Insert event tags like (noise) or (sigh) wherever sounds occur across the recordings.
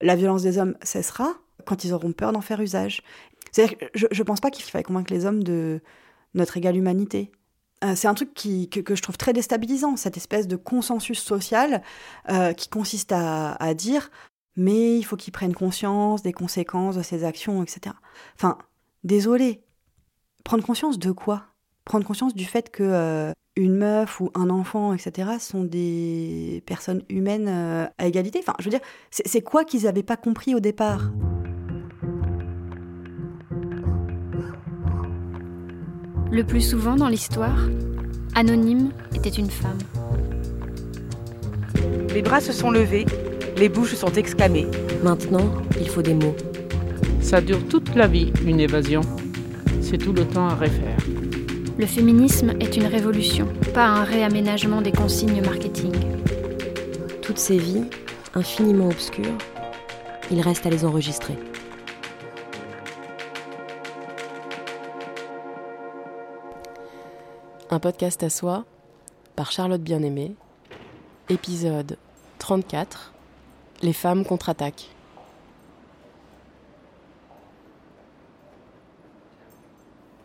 La violence des hommes cessera quand ils auront peur d'en faire usage. C'est-à-dire je ne pense pas qu'il faille convaincre les hommes de notre égale humanité. Euh, c'est un truc qui, que, je trouve très déstabilisant, cette espèce de consensus social euh, qui consiste à, à dire mais il faut qu'ils prennent conscience des conséquences de ses actions, etc. Enfin, désolé. Prendre conscience de quoi? Prendre conscience du fait que euh, une meuf ou un enfant, etc., sont des personnes humaines à égalité. Enfin, je veux dire, c'est quoi qu'ils n'avaient pas compris au départ? Le plus souvent dans l'histoire, Anonyme était une femme. Les bras se sont levés, les bouches sont exclamées. Maintenant, il faut des mots. Ça dure toute la vie, une évasion. C'est tout le temps à refaire. Le féminisme est une révolution, pas un réaménagement des consignes marketing. Toutes ces vies, infiniment obscures, il reste à les enregistrer. Un podcast à soi par Charlotte Bien-Aimée, épisode 34 Les femmes contre-attaquent.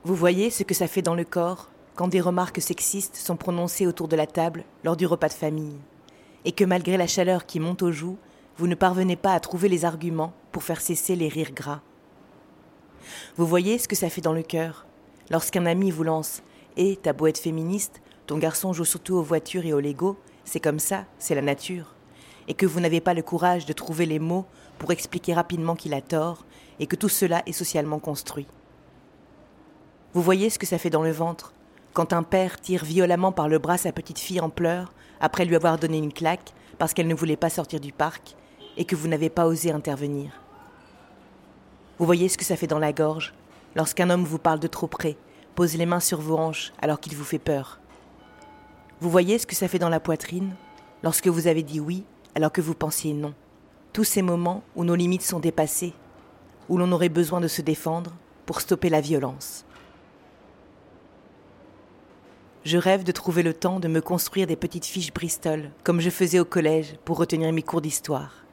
Vous voyez ce que ça fait dans le corps quand des remarques sexistes sont prononcées autour de la table lors du repas de famille, et que malgré la chaleur qui monte aux joues, vous ne parvenez pas à trouver les arguments pour faire cesser les rires gras. Vous voyez ce que ça fait dans le cœur lorsqu'un ami vous lance et ta beau être féministe, ton garçon joue surtout aux voitures et aux Lego, c'est comme ça, c'est la nature. Et que vous n'avez pas le courage de trouver les mots pour expliquer rapidement qu'il a tort et que tout cela est socialement construit. Vous voyez ce que ça fait dans le ventre quand un père tire violemment par le bras sa petite fille en pleurs après lui avoir donné une claque parce qu'elle ne voulait pas sortir du parc et que vous n'avez pas osé intervenir. Vous voyez ce que ça fait dans la gorge lorsqu'un homme vous parle de trop près pose les mains sur vos hanches alors qu'il vous fait peur. Vous voyez ce que ça fait dans la poitrine lorsque vous avez dit oui alors que vous pensiez non. Tous ces moments où nos limites sont dépassées, où l'on aurait besoin de se défendre pour stopper la violence. Je rêve de trouver le temps de me construire des petites fiches Bristol, comme je faisais au collège pour retenir mes cours d'histoire.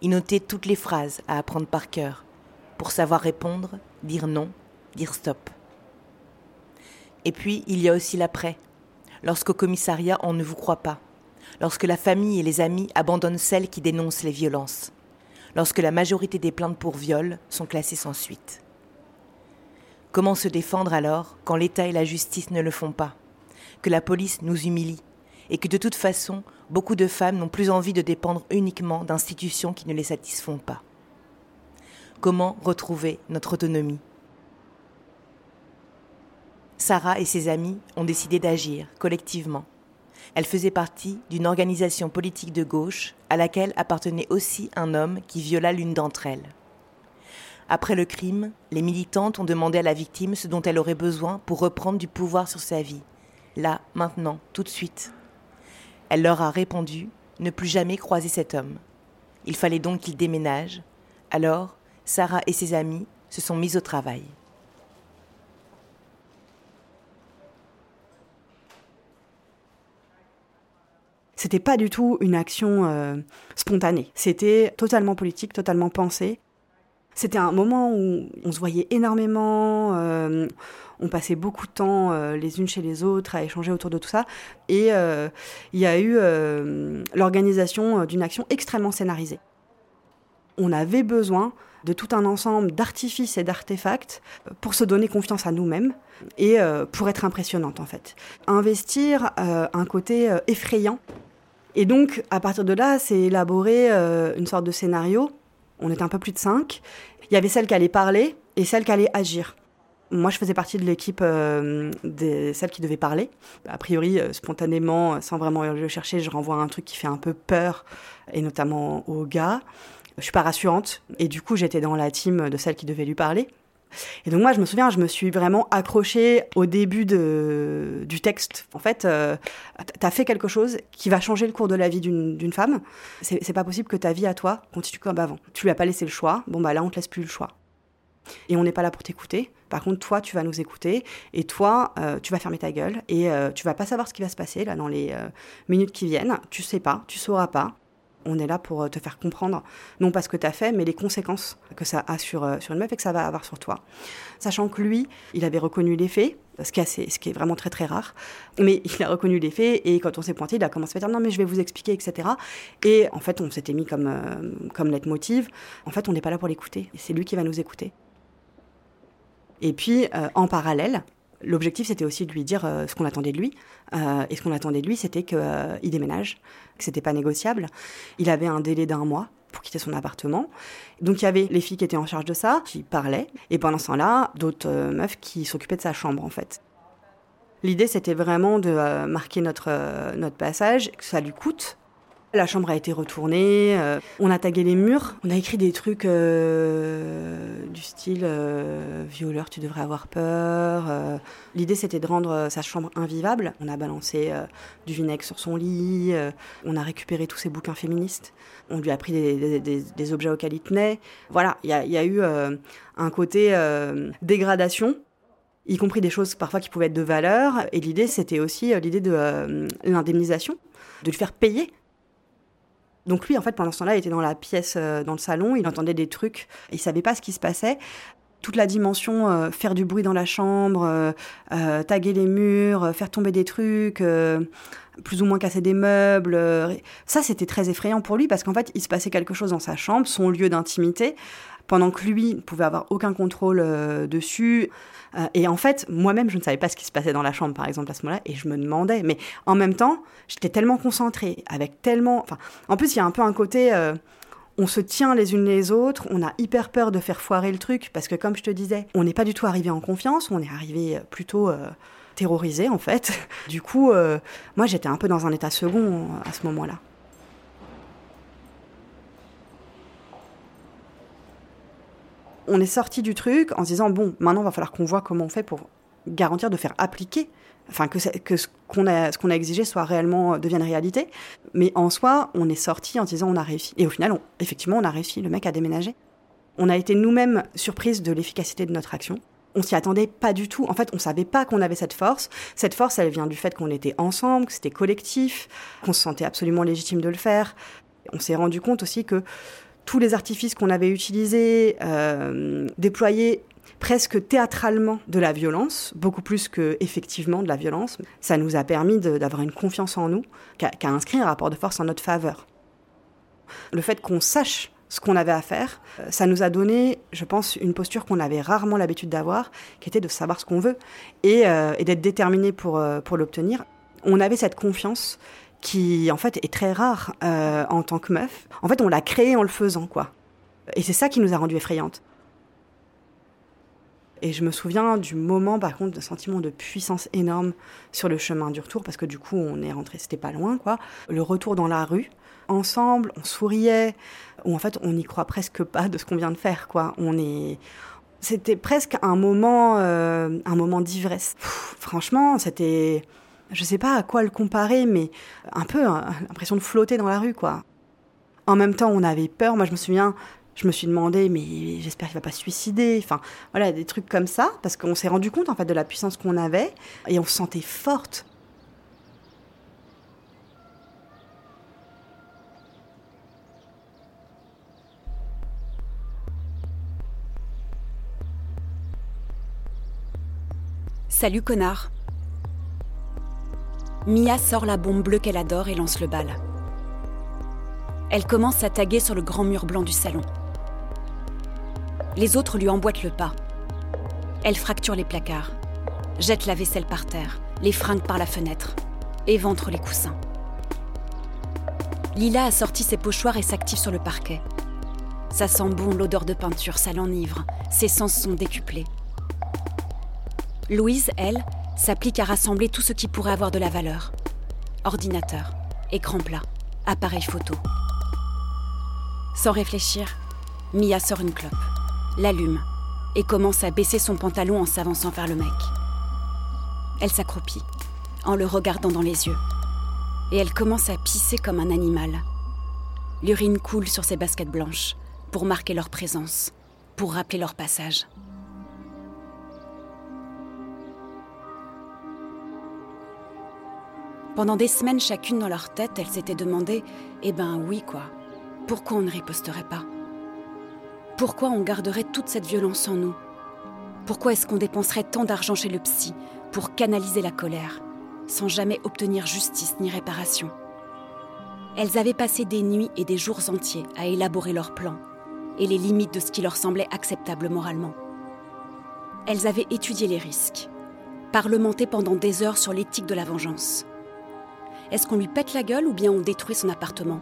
Y noter toutes les phrases à apprendre par cœur, pour savoir répondre, dire non, dire stop. Et puis, il y a aussi l'après, lorsqu'au commissariat on ne vous croit pas, lorsque la famille et les amis abandonnent celles qui dénoncent les violences, lorsque la majorité des plaintes pour viol sont classées sans suite. Comment se défendre alors quand l'État et la justice ne le font pas, que la police nous humilie, et que de toute façon, beaucoup de femmes n'ont plus envie de dépendre uniquement d'institutions qui ne les satisfont pas Comment retrouver notre autonomie? Sarah et ses amis ont décidé d'agir collectivement. Elle faisait partie d'une organisation politique de gauche à laquelle appartenait aussi un homme qui viola l'une d'entre elles. Après le crime, les militantes ont demandé à la victime ce dont elle aurait besoin pour reprendre du pouvoir sur sa vie. Là, maintenant, tout de suite. Elle leur a répondu ne plus jamais croiser cet homme. Il fallait donc qu'il déménage. Alors, Sarah et ses amis se sont mis au travail. C'était pas du tout une action euh, spontanée. C'était totalement politique, totalement pensé. C'était un moment où on se voyait énormément, euh, on passait beaucoup de temps euh, les unes chez les autres à échanger autour de tout ça. Et il y a eu l'organisation d'une action extrêmement scénarisée. On avait besoin de tout un ensemble d'artifices et d'artefacts pour se donner confiance à nous-mêmes et pour être impressionnante en fait. Investir un côté effrayant et donc, à partir de là, c'est élaboré euh, une sorte de scénario. On était un peu plus de cinq. Il y avait celle qui allait parler et celle qui allait agir. Moi, je faisais partie de l'équipe euh, de celle qui devait parler. A priori, euh, spontanément, sans vraiment le chercher, je renvoie un truc qui fait un peu peur, et notamment aux gars. Je suis pas rassurante, et du coup, j'étais dans la team de celle qui devait lui parler. Et donc moi, je me souviens, je me suis vraiment accrochée au début du texte. En fait, euh, tu as fait quelque chose qui va changer le cours de la vie d'une femme. C'est pas possible que ta vie à toi continue comme avant. Tu lui as pas laissé le choix. Bon, bah là, on te laisse plus le choix. Et on n'est pas là pour t'écouter. Par contre, toi, tu vas nous écouter. Et toi, euh, tu vas fermer ta gueule. Et euh, tu vas pas savoir ce qui va se passer là dans les minutes qui viennent. Tu sais pas, tu sauras pas. On est là pour te faire comprendre, non pas ce que tu as fait, mais les conséquences que ça a sur, sur une meuf et que ça va avoir sur toi. Sachant que lui, il avait reconnu les faits, ce qui, est ce qui est vraiment très très rare, mais il a reconnu les faits et quand on s'est pointé, il a commencé à dire non mais je vais vous expliquer, etc. Et en fait, on s'était mis comme, comme leitmotiv, en fait, on n'est pas là pour l'écouter, c'est lui qui va nous écouter. Et puis, en parallèle, L'objectif, c'était aussi de lui dire euh, ce qu'on attendait de lui. Euh, et ce qu'on attendait de lui, c'était qu'il euh, déménage, que c'était pas négociable. Il avait un délai d'un mois pour quitter son appartement. Donc il y avait les filles qui étaient en charge de ça, qui parlaient, et pendant ce temps-là, d'autres meufs qui s'occupaient de sa chambre en fait. L'idée, c'était vraiment de marquer notre, notre passage, que ça lui coûte, la chambre a été retournée, euh, on a tagué les murs, on a écrit des trucs euh, du style euh, violeur, tu devrais avoir peur. L'idée c'était de rendre sa chambre invivable. On a balancé du vinaigre sur son lit, on a récupéré tous ses bouquins féministes, on lui a pris des, objets auxquels il tenait. Voilà, il y a, eu un côté dégradation y compris des choses parfois qui pouvaient être de valeur. Et l'idée, c'était aussi l'idée de l'indemnisation, de lui faire payer donc lui, en fait, pendant ce temps-là, il était dans la pièce, euh, dans le salon, il entendait des trucs, il savait pas ce qui se passait. Toute la dimension, euh, faire du bruit dans la chambre, euh, taguer les murs, faire tomber des trucs, plus ou moins casser des meubles, ça c'était très effrayant pour lui parce qu'en fait, il se passait quelque chose dans sa chambre, son lieu d'intimité, pendant que lui ne pouvait avoir aucun contrôle dessus. Euh, et en fait, moi-même, je ne savais pas ce qui se passait dans la chambre, par exemple, à ce moment-là, et je me demandais. Mais en même temps, j'étais tellement concentrée, avec tellement... Enfin, en plus, il y a un peu un côté... Euh, on se tient les unes les autres, on a hyper peur de faire foirer le truc, parce que comme je te disais, on n'est pas du tout arrivé en confiance, on est arrivé plutôt terrorisé en fait. (laughs) Du coup, moi j'étais un peu dans un état second à ce moment-là. On est sorti du truc en se disant bon, maintenant, il va falloir qu'on voit comment on fait pour garantir de faire appliquer, enfin que, ce qu'on a, exigé soit réellement euh, devienne réalité. Mais en soi, on est sorti en se disant on a réussi. Et au final, effectivement, on a réussi. Le mec a déménagé. On a été nous-mêmes surprises de l'efficacité de notre action. On s'y attendait pas du tout. En fait, on savait pas qu'on avait cette force. Cette force, elle vient du fait qu'on était ensemble, que c'était collectif, qu'on se sentait absolument légitime de le faire. On s'est rendu compte aussi que tous les artifices qu'on avait utilisés, euh, déployés presque théâtralement de la violence, beaucoup plus que effectivement de la violence. Ça nous a permis d'avoir une confiance en nous qui a, inscrit un rapport de force en notre faveur. Le fait qu'on sache ce qu'on avait à faire, euh, ça nous a donné, je pense, une posture qu'on avait rarement l'habitude d'avoir, qui était de savoir ce qu'on veut et, euh, d'être déterminé pour l'obtenir. On avait cette confiance qui en fait est très rare euh, en tant que meuf. En fait, on l'a créée en le faisant, quoi. Et c'est ça qui nous a rendu effrayantes. Et je me souviens du moment, par contre, de sentiment de puissance énorme sur le chemin du retour, parce que du coup, on est rentré, c'était pas loin, quoi. Le retour dans la rue, ensemble, on souriait, ou en fait, on n'y croit presque pas de ce qu'on vient de faire, quoi. On est, c'était presque un moment, euh, un moment d'ivresse. Franchement, c'était, je sais pas à quoi le comparer, mais un peu hein, l'impression de flotter dans la rue, quoi. En même temps, on avait peur. Moi, je me souviens, je me suis demandé, mais j'espère qu'il va pas se suicider. Enfin, voilà, des trucs comme ça, parce qu'on s'est rendu compte en fait de la puissance qu'on avait et on se sentait forte. Salut connard. Mia sort la bombe bleue qu'elle adore et lance le bal. Elle commence à taguer sur le grand mur blanc du salon. Les autres lui emboîtent le pas. Elle fracture les placards, jette la vaisselle par terre, les fringues par la fenêtre, éventre les coussins. Lila a sorti ses pochoirs et s'active sur le parquet. Ça sent bon l'odeur de peinture, ça l'enivre, ses sens sont décuplés. Louise, elle, s'applique à rassembler tout ce qui pourrait avoir de la valeur. Ordinateur, écran plat, appareil photo. Sans réfléchir, Mia sort une clope, l'allume et commence à baisser son pantalon en s'avançant vers le mec. Elle s'accroupit, en le regardant dans les yeux, et elle commence à pisser comme un animal. L'urine coule sur ses baskets blanches pour marquer leur présence, pour rappeler leur passage. Pendant des semaines chacune dans leur tête, elles s'étaient demandé Eh ben oui, quoi. Pourquoi on ne riposterait pas? Pourquoi on garderait toute cette violence en nous? Pourquoi est-ce qu'on dépenserait tant d'argent chez le psy pour canaliser la colère, sans jamais obtenir justice ni réparation? Elles avaient passé des nuits et des jours entiers à élaborer leurs plans et les limites de ce qui leur semblait acceptable moralement. Elles avaient étudié les risques, parlementé pendant des heures sur l'éthique de la vengeance. Est-ce qu'on lui pète la gueule ou bien on détruit son appartement?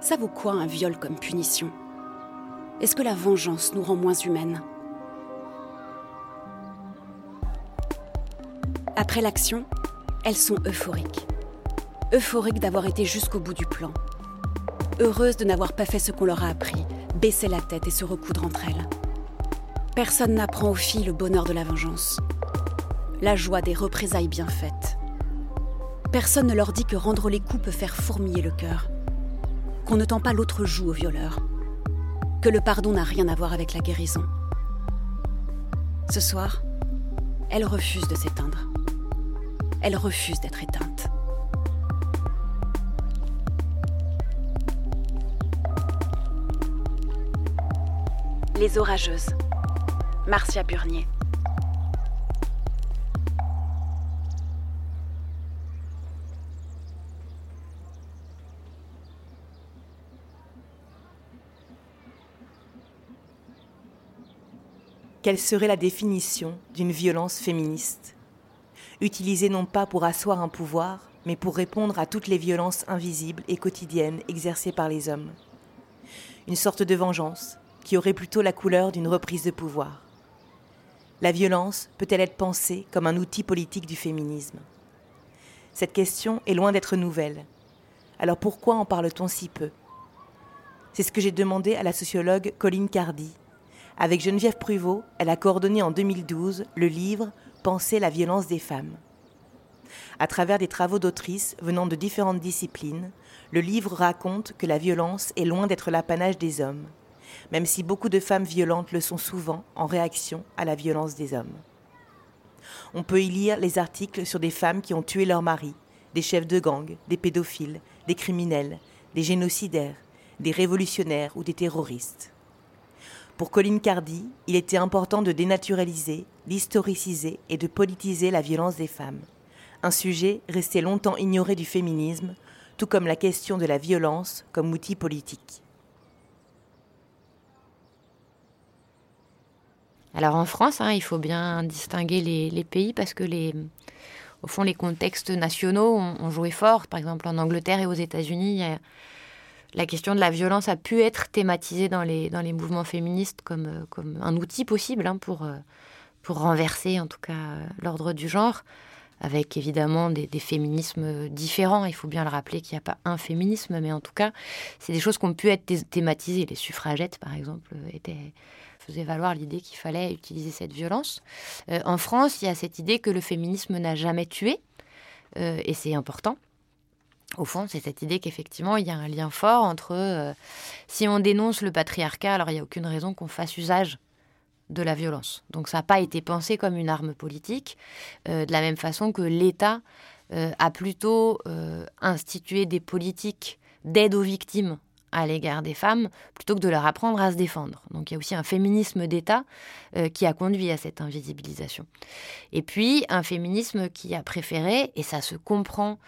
Ça vaut quoi un viol comme punition? Est-ce que la vengeance nous rend moins humaines? Après l'action, elles sont euphoriques. Euphoriques d'avoir été jusqu'au bout du plan. Heureuses de n'avoir pas fait ce qu'on leur a appris, baisser la tête et se recoudre entre elles. Personne n'apprend aux filles le bonheur de la vengeance, la joie des représailles bien faites. Personne ne leur dit que rendre les coups peut faire fourmiller le cœur, qu'on ne tend pas l'autre joue au violeur, que le pardon n'a rien à voir avec la guérison. Ce soir, elle refuse de s'éteindre. Elle refuse d'être éteinte. Les orageuses. Marcia Burnier. Quelle serait la définition d'une violence féministe Utilisée non pas pour asseoir un pouvoir, mais pour répondre à toutes les violences invisibles et quotidiennes exercées par les hommes. Une sorte de vengeance qui aurait plutôt la couleur d'une reprise de pouvoir. La violence peut-elle être pensée comme un outil politique du féminisme? Cette question est loin d'être nouvelle. Alors pourquoi en parle-t-on si peu? C'est ce que j'ai demandé à la sociologue Colline Cardi, avec Geneviève Pruvot, elle a coordonné en 2012 le livre Penser la violence des femmes. À travers des travaux d'autrices venant de différentes disciplines, le livre raconte que la violence est loin d'être l'apanage des hommes, même si beaucoup de femmes violentes le sont souvent en réaction à la violence des hommes. On peut y lire les articles sur des femmes qui ont tué leur mari, des chefs de gang, des pédophiles, des criminels, des génocidaires, des révolutionnaires ou des terroristes. Pour Colline Cardi, il était important de dénaturaliser, d'historiciser et de politiser la violence des femmes. Un sujet resté longtemps ignoré du féminisme, tout comme la question de la violence comme outil politique. Alors en France, hein, il faut bien distinguer les, pays parce que les, au fond, les contextes nationaux ont, joué fort. Par exemple, en Angleterre et aux États-Unis, la question de la violence a pu être thématisée dans les, mouvements féministes comme, euh, comme un outil possible hein, pour, euh, pour renverser en tout cas euh, l'ordre du genre, avec évidemment des, féminismes différents. Il faut bien le rappeler qu'il n'y a pas un féminisme, mais en tout cas, c'est des choses qui ont pu être thématisées. Les suffragettes, par exemple, étaient, faisaient valoir l'idée qu'il fallait utiliser cette violence. en France, il y a cette idée que le féminisme n'a jamais tué, et c'est important au fond, c'est cette idée qu'effectivement, il y a un lien fort entre euh, si on dénonce le patriarcat, alors il n'y a aucune raison qu'on fasse usage de la violence. Donc ça n'a pas été pensé comme une arme politique, euh, de la même façon que l'État euh, a plutôt institué des politiques d'aide aux victimes à l'égard des femmes plutôt que de leur apprendre à se défendre. Donc il y a aussi un féminisme d'État qui a conduit à cette invisibilisation. Et puis un féminisme qui a préféré, et ça se comprend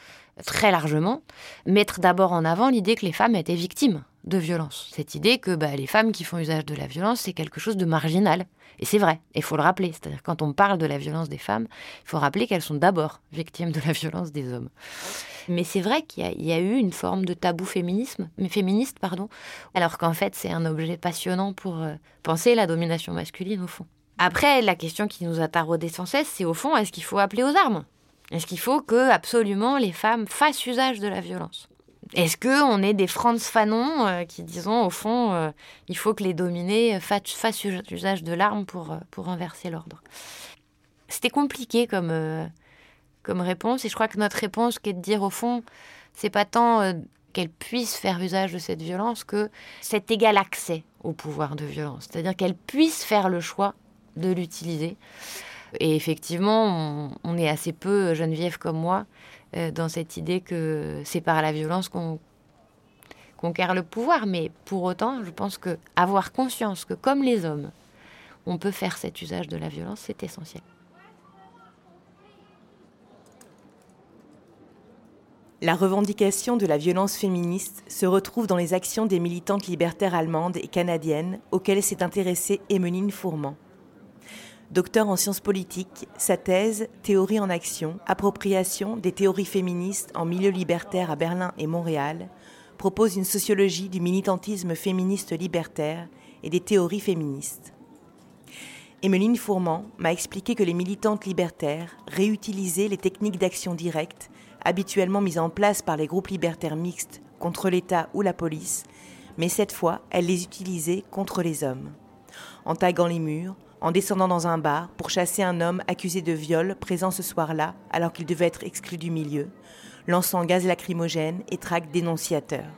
très largement, mettre d'abord en avant l'idée que les femmes étaient victimes de violence. Cette idée que bah, les femmes qui font usage de la violence, c'est quelque chose de marginal. Et c'est vrai, il faut le rappeler. C'est-à-dire quand on parle de la violence des femmes, il faut rappeler qu'elles sont d'abord victimes de la violence des hommes. Mais c'est vrai qu'il y, a eu une forme de tabou féminisme, mais féministe, pardon, alors qu'en fait c'est un objet passionnant pour euh, penser la domination masculine au fond. Après, la question qui nous a taraudé sans cesse, c'est au fond, est-ce qu'il faut appeler aux armes? Est-ce qu'il faut que absolument les femmes fassent usage de la violence? Est-ce qu'on est des Franz Fanon euh, qui disons au fond euh, il faut que les dominés fassent, usage de l'arme pour, euh, pour renverser l'ordre? C'était compliqué comme, comme réponse et je crois que notre réponse qui est de dire au fond c'est pas tant qu'elles puissent faire usage de cette violence que cet égal accès au pouvoir de violence, c'est-à-dire qu'elles puissent faire le choix de l'utiliser. Et effectivement, on, est assez peu, Geneviève comme moi, dans cette idée que c'est par la violence qu'on conquiert le pouvoir. Mais pour autant, je pense que avoir conscience que comme les hommes, on peut faire cet usage de la violence, c'est essentiel. La revendication de la violence féministe se retrouve dans les actions des militantes libertaires allemandes et canadiennes auxquelles s'est intéressée Emmeline Fourment. Docteur en sciences politiques, sa thèse Théorie en action, appropriation des théories féministes en milieu libertaire à Berlin et Montréal, propose une sociologie du militantisme féministe libertaire et des théories féministes. Emmeline Fourment m'a expliqué que les militantes libertaires réutilisaient les techniques d'action directe habituellement mises en place par les groupes libertaires mixtes contre l'État ou la police, mais cette fois, elle les utilisait contre les hommes. En taguant les murs, en descendant dans un bar pour chasser un homme accusé de viol présent ce soir-là alors qu'il devait être exclu du milieu, lançant gaz lacrymogène et traque dénonciateurs.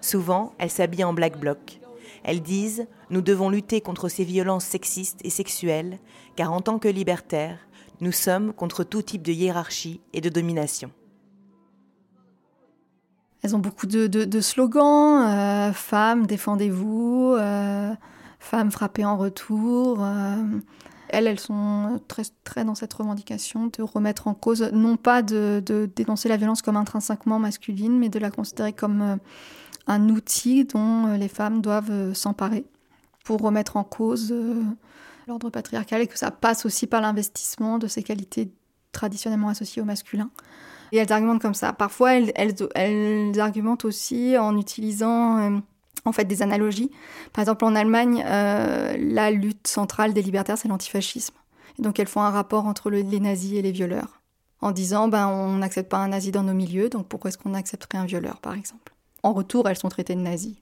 Souvent, elles s'habillent en black bloc. Elles disent Nous devons lutter contre ces violences sexistes et sexuelles, car en tant que libertaires, nous sommes contre tout type de hiérarchie et de domination. Elles ont beaucoup de, slogans euh, Femmes, défendez-vous euh, Femmes, frappez en retour euh. Elles, elles sont très, très dans cette revendication de remettre en cause, non pas de, dénoncer la violence comme intrinsèquement masculine, mais de la considérer comme un outil dont les femmes doivent s'emparer pour remettre en cause l'ordre patriarcal et que ça passe aussi par l'investissement de ces qualités traditionnellement associées au masculin. Et elles argumentent comme ça. Parfois, elles, elles, argumentent aussi en utilisant euh, en fait des analogies. Par exemple, en Allemagne, euh, la lutte centrale des libertaires, c'est l'antifascisme. Et donc, elles font un rapport entre les nazis et les violeurs, en disant, ben, on n'accepte pas un nazi dans nos milieux, donc pourquoi est-ce qu'on accepterait un violeur, par exemple? En retour, elles sont traitées de nazis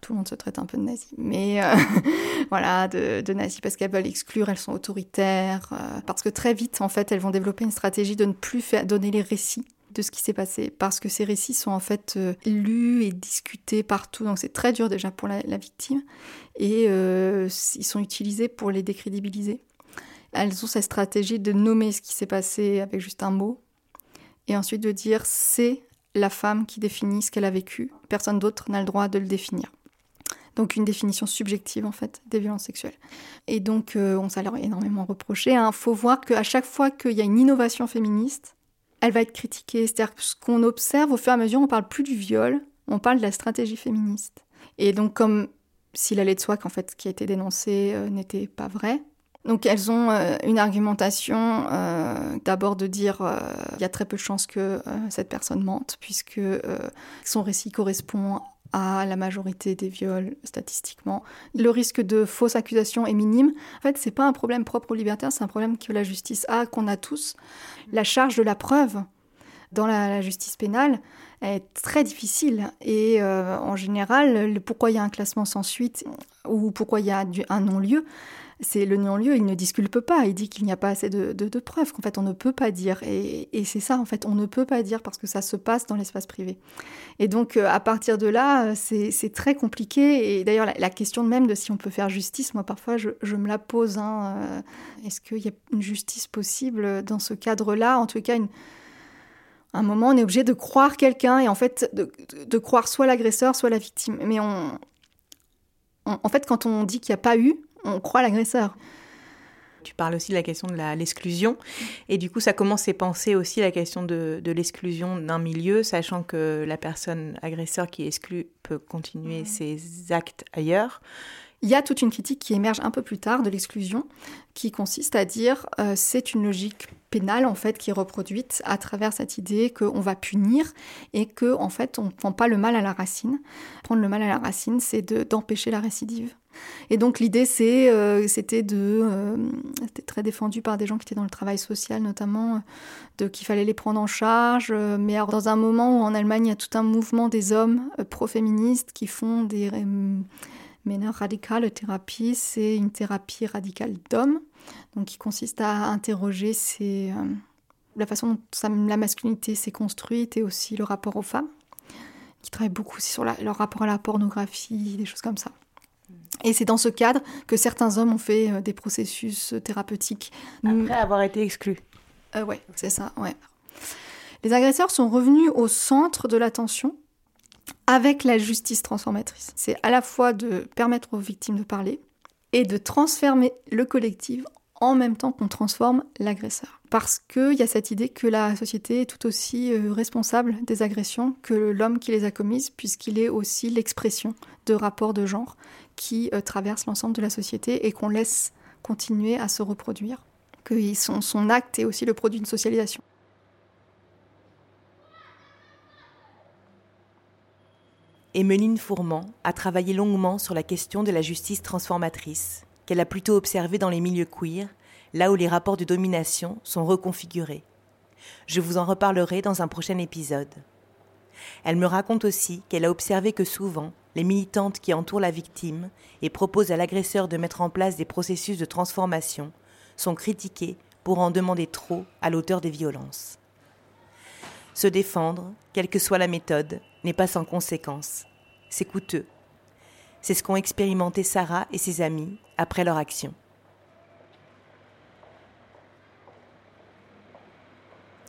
tout le monde se traite un peu de nazis, mais euh, (laughs) voilà, de, nazis parce qu'elles veulent exclure, elles sont autoritaires, euh, parce que très vite, en fait, elles vont développer une stratégie de ne plus faire, donner les récits de ce qui s'est passé, parce que ces récits sont en fait euh, lus et discutés partout, donc c'est très dur déjà pour la, victime, et ils sont utilisés pour les décrédibiliser. Elles ont cette stratégie de nommer ce qui s'est passé avec juste un mot, et ensuite de dire c'est la femme qui définit ce qu'elle a vécu. Personne d'autre n'a le droit de le définir. Donc une définition subjective en fait des violences sexuelles. Et donc euh, on s'est énormément reproché. Il hein. faut voir qu'à chaque fois qu'il y a une innovation féministe, elle va être critiquée. C'est-à-dire ce qu'on observe au fur et à mesure, on parle plus du viol, on parle de la stratégie féministe. Et donc comme s'il allait de soi qu'en fait ce qui a été dénoncé euh, n'était pas vrai, donc elles ont euh, une argumentation euh, d'abord de dire euh, y a très peu de chances que cette personne mente puisque son récit correspond à la majorité des viols statistiquement. Le risque de fausse accusation est minime. En fait, c'est pas un problème propre aux libertaires, c'est un problème que la justice a, qu'on a tous. La charge de la preuve dans la, justice pénale est très difficile et en général, pourquoi il y a un classement sans suite ou pourquoi il y a un non-lieu, c'est le non-lieu, il ne disculpe pas, il dit qu'il n'y a pas assez de, preuves, qu'en fait on ne peut pas dire. Et, c'est ça, en fait, on ne peut pas dire parce que ça se passe dans l'espace privé. Et donc euh, à partir de là, euh, c'est très compliqué. Et d'ailleurs, la, question même de si on peut faire justice, moi parfois je, me la pose. Hein, euh, est-ce qu'il y a une justice possible dans ce cadre-là? En tout cas, une, un moment, on est obligé de croire quelqu'un et en fait de, croire soit l'agresseur, soit la victime. Mais en fait, quand on dit qu'il n'y a pas eu, on croit l'agresseur. Tu parles aussi de la question de l'exclusion. Et du coup, ça commence à penser aussi la question de, l'exclusion d'un milieu, sachant que la personne agresseur qui est exclue peut continuer ses actes ailleurs. Il y a toute une critique qui émerge un peu plus tard de l'exclusion, qui consiste à dire euh, c'est une logique pénale en fait qui est reproduite à travers cette idée qu'on va punir et que en fait on ne prend pas le mal à la racine. Prendre le mal à la racine, c'est d'empêcher la récidive. Et donc l'idée, euh, c'était de, euh, c'était très défendu par des gens qui étaient dans le travail social notamment, de qu'il fallait les prendre en charge. Euh, mais alors, dans un moment où en Allemagne il y a tout un mouvement des hommes pro-féministes qui font des méneurs radicales thérapie, c'est une thérapie radicale d'hommes, donc qui consiste à interroger la façon dont la masculinité s'est construite et aussi le rapport aux femmes, qui travaille beaucoup aussi sur leur rapport à la pornographie, des choses comme ça. Et c'est dans ce cadre que certains hommes ont fait euh, des processus euh, thérapeutiques. Après avoir été exclus. Euh, ouais, c'est ça, ouais. Les agresseurs sont revenus au centre de l'attention avec la justice transformatrice. C'est à la fois de permettre aux victimes de parler et de transformer le collectif en même temps qu'on transforme l'agresseur. Parce qu'il y a cette idée que la société est tout aussi euh, responsable des agressions que l'homme qui les a commises, puisqu'il est aussi l'expression de rapports de genre qui euh, traversent l'ensemble de la société et qu'on laisse continuer à se reproduire. Que son, acte est aussi le produit d'une socialisation. Emeline Fourment a travaillé longuement sur la question de la justice transformatrice, qu'elle a plutôt observée dans les milieux queer, là où les rapports de domination sont reconfigurés. Je vous en reparlerai dans un prochain épisode. Elle me raconte aussi qu'elle a observé que souvent, les militantes qui entourent la victime et proposent à l'agresseur de mettre en place des processus de transformation sont critiquées pour en demander trop à l'auteur des violences. Se défendre, quelle que soit la méthode, n'est pas sans conséquences. C'est coûteux. C'est ce qu'ont expérimenté Sarah et ses amis après leur action.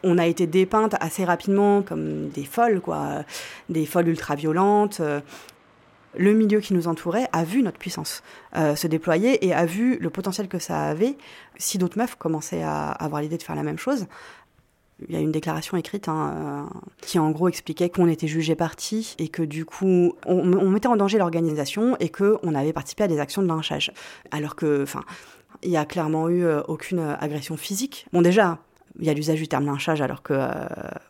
on a été dépeintes assez rapidement comme des folles, quoi, des folles ultra-violentes. Le milieu qui nous entourait a vu notre puissance euh, se déployer et a vu le potentiel que ça avait. Si d'autres meufs commençaient à avoir l'idée de faire la même chose, il y a une déclaration écrite hein, euh, qui en gros expliquait qu'on était jugé parti et que du coup on, mettait en danger l'organisation et qu'on avait participé à des actions de lynchage. Alors que, enfin, il y a clairement eu euh, aucune euh, agression physique. Bon déjà, il y a l'usage du terme lynchage alors que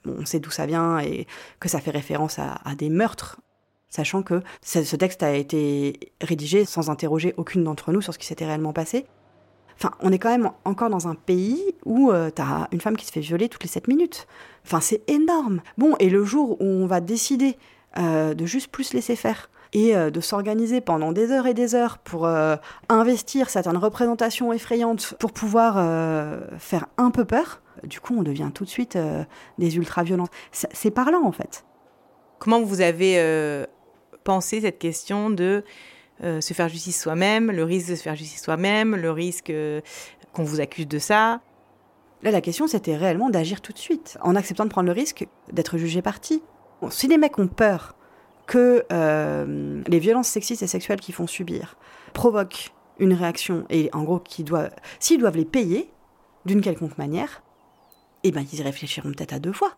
on sait d'où ça vient et que ça fait référence à, des meurtres sachant que ce texte a été rédigé sans interroger aucune d'entre nous sur ce qui s'était réellement passé. Enfin, on est quand même encore dans un pays où euh, t'as une femme qui se fait violer toutes les 7 minutes. Enfin, c'est énorme. Bon, et le jour où on va décider euh, de juste plus laisser faire et euh, de s'organiser pendant des heures et des heures pour investir certaines représentations effrayantes pour pouvoir faire un peu peur, du coup, on devient tout de suite des ultra-violents. C'est parlant, en fait. Comment vous avez pensé cette question de euh, se faire justice soi-même, le risque de se faire justice soi-même, le risque euh, qu'on vous accuse de ça. Là, la question, c'était réellement d'agir tout de suite, en acceptant de prendre le risque d'être jugé parti. si les mecs ont peur que euh, les violences sexistes et sexuelles qu'ils font subir provoquent une réaction, et en gros, qu'ils doivent, s'ils doivent les payer d'une quelconque manière, eh ben, ils réfléchiront peut-être à deux fois.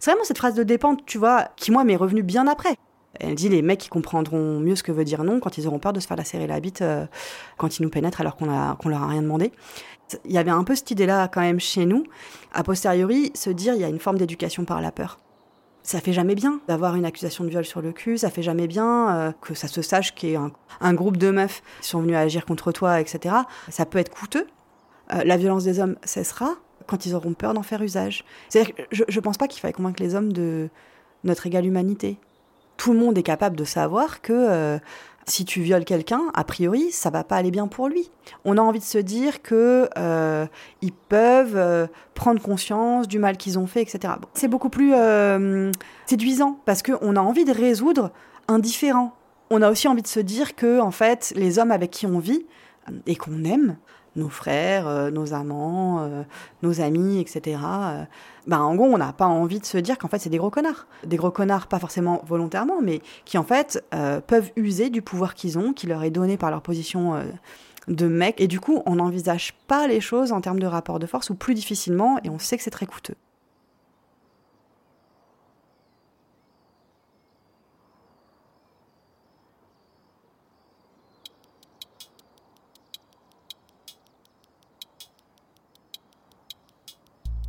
C'est vraiment cette phrase de dépente, tu vois, qui moi m'est revenue bien après. Elle dit les mecs qui comprendront mieux ce que veut dire non quand ils auront peur de se faire la serrer la bite euh, quand ils nous pénètrent alors qu'on qu'on leur a rien demandé. Il y avait un peu cette idée-là quand même chez nous. A posteriori, se dire il y a une forme d'éducation par la peur. Ça fait jamais bien d'avoir une accusation de viol sur le cul, ça fait jamais bien euh, que ça se sache qu'il y un, groupe de meufs qui sont venus agir contre toi, etc. Ça peut être coûteux. Euh, la violence des hommes cessera quand ils auront peur d'en faire usage. Que je, je pense pas qu'il faille convaincre les hommes de notre égale humanité tout le monde est capable de savoir que euh, si tu violes quelqu'un, a priori, ça va pas aller bien pour lui. On a envie de se dire que euh, ils peuvent euh, prendre conscience du mal qu'ils ont fait, etc. c'est beaucoup plus séduisant parce qu'on a envie de résoudre un différent. On a aussi envie de se dire que en fait, les hommes avec qui on vit et qu'on aime, nos frères, euh, nos amants, euh, nos amis, etc. Euh, ben, en gros, on n'a pas envie de se dire qu'en fait, c'est des gros connards. Des gros connards, pas forcément volontairement, mais qui en fait peuvent user du pouvoir qu'ils ont, qui leur est donné par leur position de mec. Et du coup, on n'envisage pas les choses en termes de rapport de force ou plus difficilement, et on sait que c'est très coûteux.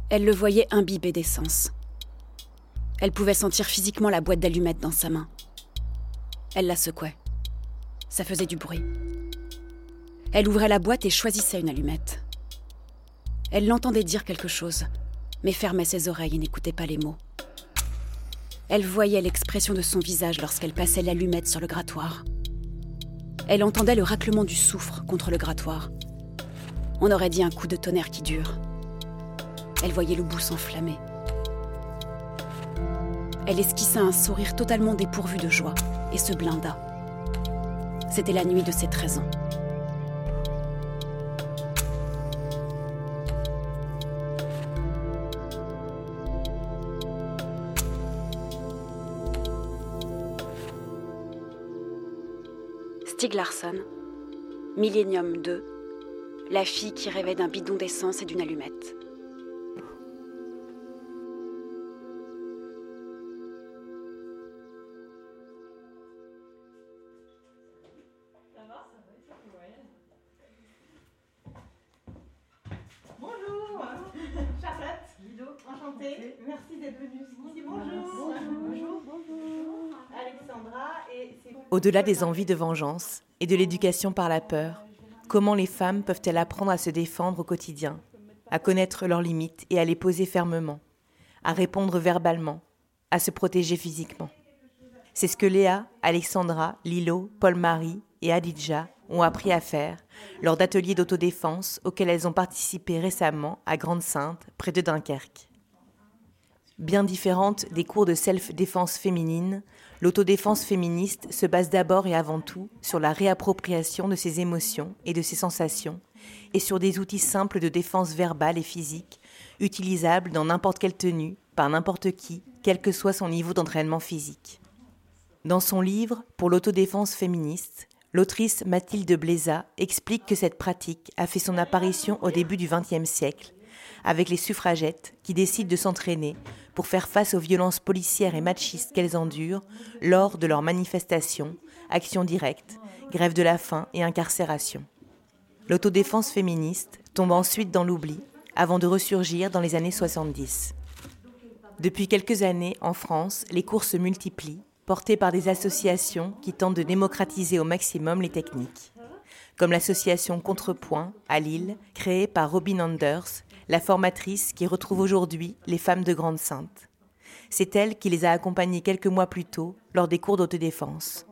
Elle le voyait imbibé d'essence. Elle pouvait sentir physiquement la boîte d'allumettes dans sa main. Elle la secouait. Ça faisait du bruit. Elle ouvrait la boîte et choisissait une allumette. Elle l'entendait dire quelque chose, mais fermait ses oreilles et n'écoutait pas les mots. Elle voyait l'expression de son visage lorsqu'elle passait l'allumette sur le grattoir. Elle entendait le raclement du soufre contre le grattoir. On aurait dit un coup de tonnerre qui dure. Elle voyait le bout s'enflammer. Elle esquissa un sourire totalement dépourvu de joie et se blinda. C'était la nuit de ses 13 ans. Stig Larsson, Millennium 2, la fille qui rêvait d'un bidon d'essence et d'une allumette. Merci d'être venue ici. Bonjour. Bonjour. Bonjour. Alexandra Au-delà des envies de vengeance et de l'éducation par la peur, comment les femmes peuvent-elles apprendre à se défendre au quotidien, à connaître leurs limites et à les poser fermement, à répondre verbalement, à se protéger physiquement? C'est ce que Léa, Alexandra, Lilo, Paul-Marie et Adidja ont appris à faire lors d'ateliers d'autodéfense auxquels elles ont participé récemment à Grande-Sainte, près de Dunkerque. Bien différente des cours de self-défense féminine, l'autodéfense féministe se base d'abord et avant tout sur la réappropriation de ses émotions et de ses sensations, et sur des outils simples de défense verbale et physique, utilisables dans n'importe quelle tenue, par n'importe qui, quel que soit son niveau d'entraînement physique. Dans son livre Pour l'autodéfense féministe, l'autrice Mathilde Bléza explique que cette pratique a fait son apparition au début du XXe siècle, avec les suffragettes qui décident de s'entraîner pour faire face aux violences policières et machistes qu'elles endurent lors de leurs manifestations, actions directes, grève de la faim et incarcération. L'autodéfense féministe tombe ensuite dans l'oubli avant de ressurgir dans les années 70. Depuis quelques années, en France, les cours se multiplient, portées par des associations qui tentent de démocratiser au maximum les techniques, comme l'association Contrepoint à Lille, créée par Robin Anders, la formatrice qui retrouve aujourd'hui les femmes de Grande Sainte. C'est elle qui les a accompagnées quelques mois plus tôt lors des cours d'autodéfense.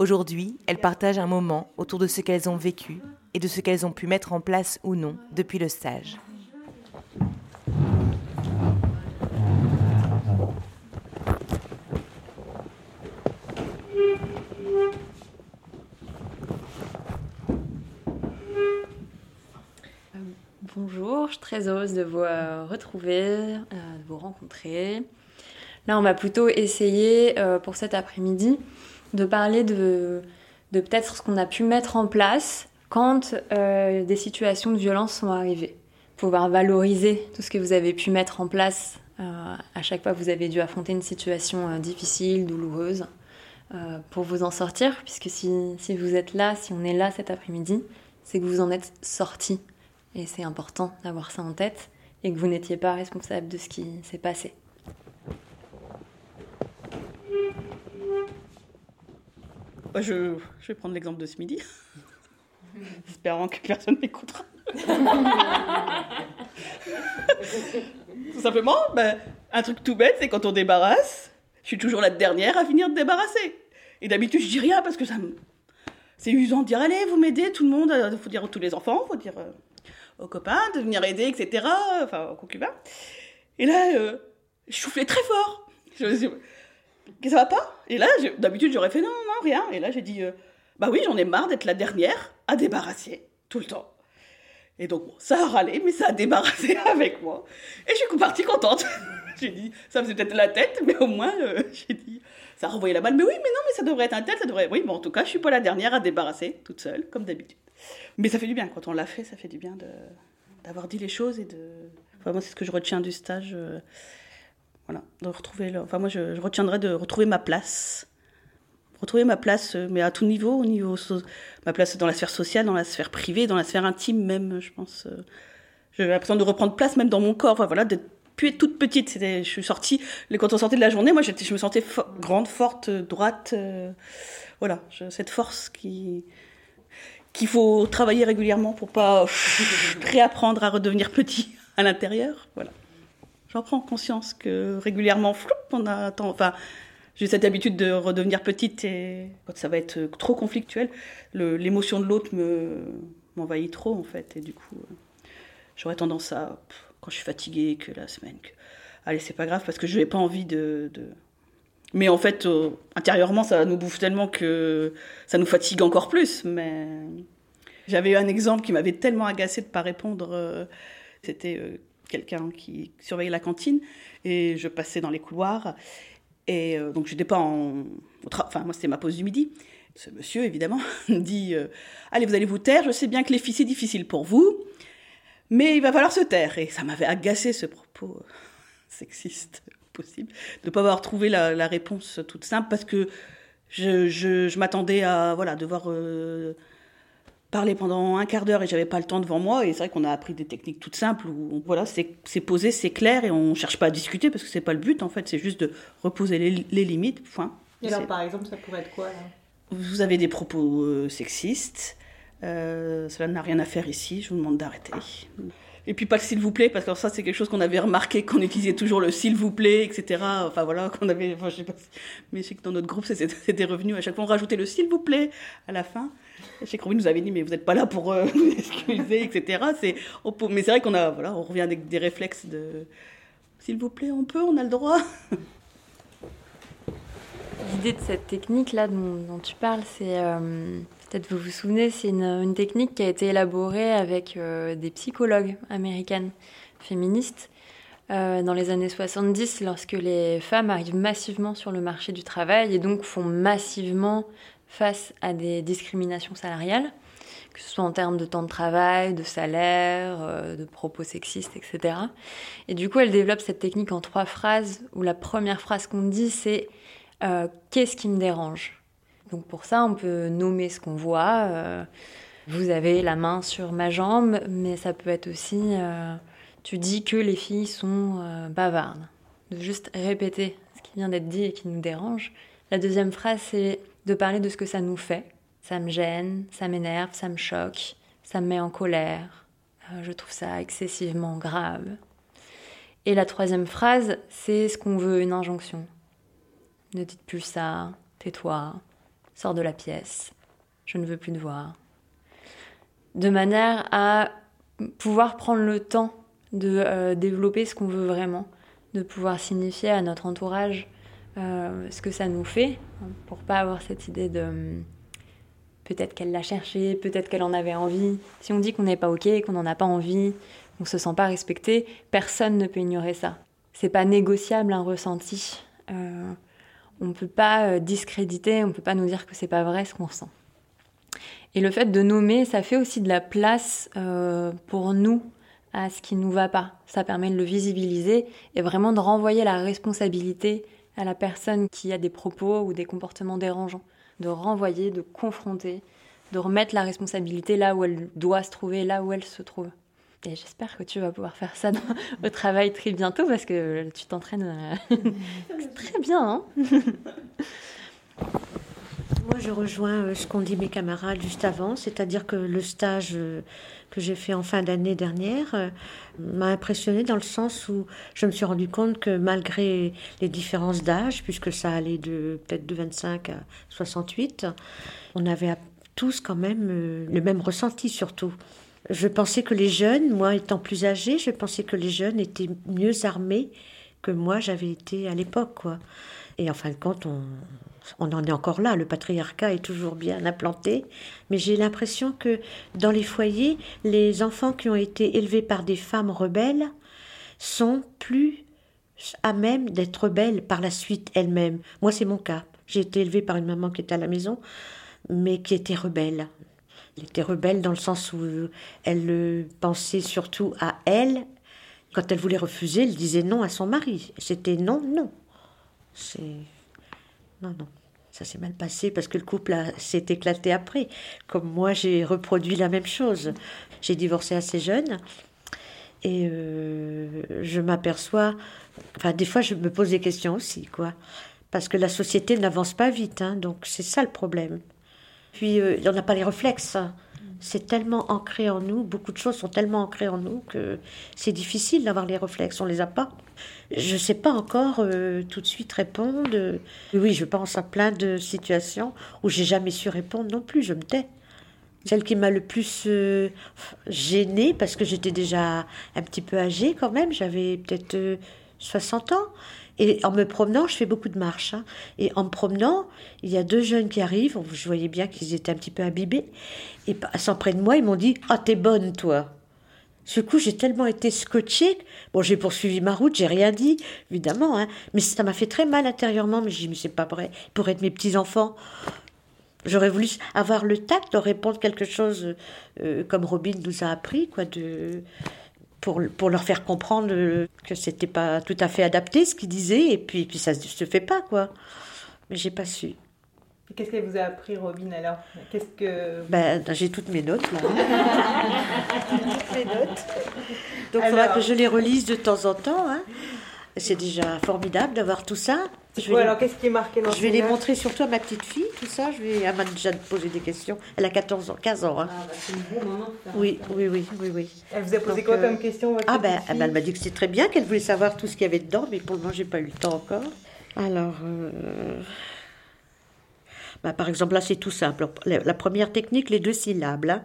Aujourd'hui, elles partagent un moment autour de ce qu'elles ont vécu et de ce qu'elles ont pu mettre en place ou non depuis le stage. Très heureuse de vous euh, retrouver, euh, de vous rencontrer. Là, on va plutôt essayer euh, pour cet après-midi de parler de, de peut-être ce qu'on a pu mettre en place quand des situations de violence sont arrivées. Pouvoir valoriser tout ce que vous avez pu mettre en place à chaque fois que vous avez dû affronter une situation difficile, douloureuse, pour vous en sortir, puisque si, si vous êtes là, si on est là cet après-midi, c'est que vous en êtes sorti. Et c'est important d'avoir ça en tête et que vous n'étiez pas responsable de ce qui s'est passé. Bah, je, vais prendre l'exemple de ce midi, (laughs) espérant que personne m'écoutera. (laughs) tout simplement, bah, un truc tout bête, c'est quand on débarrasse, je suis toujours la dernière à finir de débarrasser. Et d'habitude, je dis rien parce que ça me... C'est usant de dire allez, vous m'aidez, tout le monde, il faut dire tous les enfants, il faut dire euh, aux copains de venir aider, etc. Enfin, aux concubins. Et là, euh, je soufflais très fort. Je me suis dit, ça va pas? Et là, d'habitude, j'aurais fait non, non, rien. Et là, j'ai dit, euh, bah oui, j'en ai marre d'être la dernière à débarrasser tout le temps. Et donc, ça a râlé, mais ça a débarrassé (laughs) avec moi. Et je suis partie contente. (laughs) j'ai dit, ça faisait peut-être la tête, mais au moins, euh, (laughs) j'ai dit, ça a renvoyé la balle. Mais oui, mais non, mais ça devrait être un tel, ça devrait. Oui, bon, en tout cas, je suis pas la dernière à débarrasser toute seule, comme d'habitude. Mais ça fait du bien, quand on l'a fait, ça fait du bien d'avoir dit les choses et de. Enfin, moi, c'est ce que je retiens du stage. euh, voilà, de retrouver. Enfin, moi, je, je retiendrai de retrouver ma place. Retrouver ma place, euh, mais à tout niveau, au niveau. Ma place dans la sphère sociale, dans la sphère privée, dans la sphère intime, même, je pense. euh, J'avais l'impression de reprendre place, même dans mon corps. Enfin, voilà, d'être plus toute petite. Je suis sortie. Quand on sortait de la journée, moi, je me sentais grande, forte, droite. voilà, cette force qui qu'il faut travailler régulièrement pour pas (laughs) réapprendre à redevenir petit à l'intérieur. Voilà. J'en prends conscience que régulièrement, floup, on a tant- enfin, j'ai cette habitude de redevenir petite et quand ça va être trop conflictuel, l'émotion de l'autre me m'envahit trop en fait et du coup, euh, j'aurais tendance à pff, quand je suis fatiguée, que la semaine, que allez c'est pas grave parce que je n'ai pas envie de, de- mais en fait, euh, intérieurement, ça nous bouffe tellement que ça nous fatigue encore plus. Mais j'avais eu un exemple qui m'avait tellement agacé de pas répondre. euh, C'était euh, quelqu'un qui surveillait la cantine et je passais dans les couloirs et donc j'étais pas en, enfin moi c'était ma pause du midi Ce monsieur, évidemment, (laughs) dit Allez, vous allez vous taire, je sais bien que les filles, c'est difficile pour vous, mais il va falloir se taire. Et ça m'avait agacé ce propos (laughs) sexiste possible, de ne pas avoir trouvé la, réponse toute simple, parce que je, je, m'attendais à voilà, devoir. Euh, parler pendant un quart d'heure et j'avais pas le temps devant moi. Et c'est vrai qu'on a appris des techniques toutes simples où voilà, c'est posé, c'est clair et on cherche pas à discuter parce que c'est pas le but en fait, c'est juste de reposer les, limites. Point. Et alors par exemple, ça pourrait être quoi là? Vous avez des propos euh, sexistes. Euh, cela n'a rien à faire ici. Je vous demande d'arrêter. Et puis pas le s'il vous plaît, parce que ça c'est quelque chose qu'on avait remarqué, qu'on utilisait toujours le s'il vous plaît, etc. Enfin voilà, qu'on avait, enfin, je sais pas, mais je sais que dans notre groupe (laughs) c'était revenu, à chaque fois on rajoutait le s'il vous plaît à la fin. Chez Crowley nous avait dit mais vous n'êtes pas là pour euh, (laughs) excuser, etc. C'est, mais c'est vrai qu'on a, voilà, on revient avec des réflexes de s'il vous plaît, on peut, on a le droit. L'idée de cette technique là dont, tu parles, c'est euh, peut-être vous vous souvenez, c'est une, technique qui a été élaborée avec euh, des psychologues américaines féministes dans les années 70, lorsque les femmes arrivent massivement sur le marché du travail et donc font massivement face à des discriminations salariales, que ce soit en termes de temps de travail, de salaire, euh, de propos sexistes, etc. Et du coup, elle développe cette technique en trois phrases, où la première phrase qu'on dit, c'est euh, Qu'est-ce qui me dérange? Donc pour ça, on peut nommer ce qu'on voit. Euh, vous avez la main sur ma jambe, mais ça peut être aussi Tu dis que les filles sont bavardes. De juste répéter ce qui vient d'être dit et qui nous dérange. La deuxième phrase, c'est de parler de ce que ça nous fait. Ça me gêne, ça m'énerve, ça me choque, ça me met en colère. Euh, je trouve ça excessivement grave. Et la troisième phrase, c'est ce qu'on veut, une injonction. Ne dites plus ça, tais-toi, sors de la pièce, je ne veux plus te voir. De manière à pouvoir prendre le temps de euh, développer ce qu'on veut vraiment, de pouvoir signifier à notre entourage euh, ce que ça nous fait, pour pas avoir cette idée de hum, peut-être qu'elle l'a cherché, peut-être qu'elle en avait envie. Si on dit qu'on n'est pas ok, qu'on n'en a pas envie, qu'on se sent pas respecté, personne ne peut ignorer ça. C'est pas négociable un ressenti. Euh, on peut pas euh, discréditer, on peut pas nous dire que c'est pas vrai ce qu'on ressent. Et le fait de nommer, ça fait aussi de la place pour nous à ce qui nous va pas. Ça permet de le visibiliser et vraiment de renvoyer la responsabilité à la personne qui a des propos ou des comportements dérangeants, de renvoyer, de confronter, de remettre la responsabilité là où elle doit se trouver, là où elle se trouve. Et j'espère que tu vas pouvoir faire ça au travail très bientôt parce que tu t'entraînes euh, (laughs) très bien. Hein Moi, je rejoins euh, ce qu'ont dit mes camarades juste avant, c'est-à-dire que le stage euh, que j'ai fait en fin d'année dernière m'a impressionné dans le sens où je me suis rendu compte que malgré les différences d'âge, puisque ça allait de peut-être de 25 à 68, on avait tous quand même le même ressenti surtout. Je pensais que les jeunes, moi étant plus âgée, je pensais que les jeunes étaient mieux armés que moi j'avais été à l'époque, quoi. Et en fin de compte, on, on en est encore là, le patriarcat est toujours bien implanté, mais j'ai l'impression que dans les foyers, les enfants qui ont été élevés par des femmes rebelles sont plus à même d'être rebelles par la suite elles-mêmes. Moi, c'est mon cas. J'ai été élevée par une maman qui était à la maison, mais qui était rebelle. Elle était rebelle dans le sens où elle pensait surtout à elle. Quand elle voulait refuser, elle disait non à son mari. C'était non, non. C'est non, non. Ça s'est mal passé parce que le couple s'est éclaté après. Comme moi, j'ai reproduit la même chose. J'ai divorcé assez jeune. Et euh, je m'aperçois. Enfin, des fois, je me pose des questions aussi, quoi. Parce que la société n'avance pas vite, hein, donc c'est ça le problème. Puis, euh, on n'a pas les réflexes. C'est tellement ancré en nous, beaucoup de choses sont tellement ancrées en nous que c'est difficile d'avoir les réflexes, on les a pas. Je ne sais pas encore euh, tout de suite répondre. Oui, je pense à plein de situations où j'ai jamais su répondre non plus, je me tais. Celle qui m'a le plus euh, gênée, parce que j'étais déjà un petit peu âgée quand même, j'avais peut-être 60 euh, ans, et en me promenant, je fais beaucoup de marches. Hein. Et en me promenant, il y a deux jeunes qui arrivent. Je voyais bien qu'ils étaient un petit peu imbibés. Et passant près de moi, ils m'ont dit Ah, t'es bonne, toi. Ce coup, j'ai tellement été scotchée. Bon, j'ai poursuivi ma route, j'ai rien dit, évidemment. Hein. Mais ça m'a fait très mal intérieurement. Mais j'ai dit Mais c'est pas vrai. Pour être mes petits-enfants. J'aurais voulu avoir le tact de répondre quelque chose euh, comme Robin nous a appris, quoi, de, pour, pour leur faire comprendre que c'était pas tout à fait adapté ce qu'ils disaient, et puis, puis ça se fait pas, quoi. Mais j'ai pas su. Qu'est-ce qu'elle vous a appris, Robin, alors? Qu'est-ce que... Ben, j'ai toutes mes notes, là. (laughs) toutes mes notes. Donc, il faudra que je les relise de temps en temps. Hein. C'est déjà formidable d'avoir tout ça. Je vais alors, qu'est-ce qui est marqué dans Je vais les montrer surtout à ma petite fille, tout ça. Je vais, elle m'a déjà posé des questions. Elle a 14 ans, 15 ans. Hein. Ah, bah, c'est une bonne maman. Oui, oui, oui, oui, oui. Elle vous a posé quoi comme question Ah, ben, elle m'a dit que c'était très bien, qu'elle voulait savoir tout ce qu'il y avait dedans, mais pour le moment, j'ai pas eu le temps encore. Alors. Euh... Bah, par exemple, là, c'est tout simple. La première technique, les deux syllabes. Hein.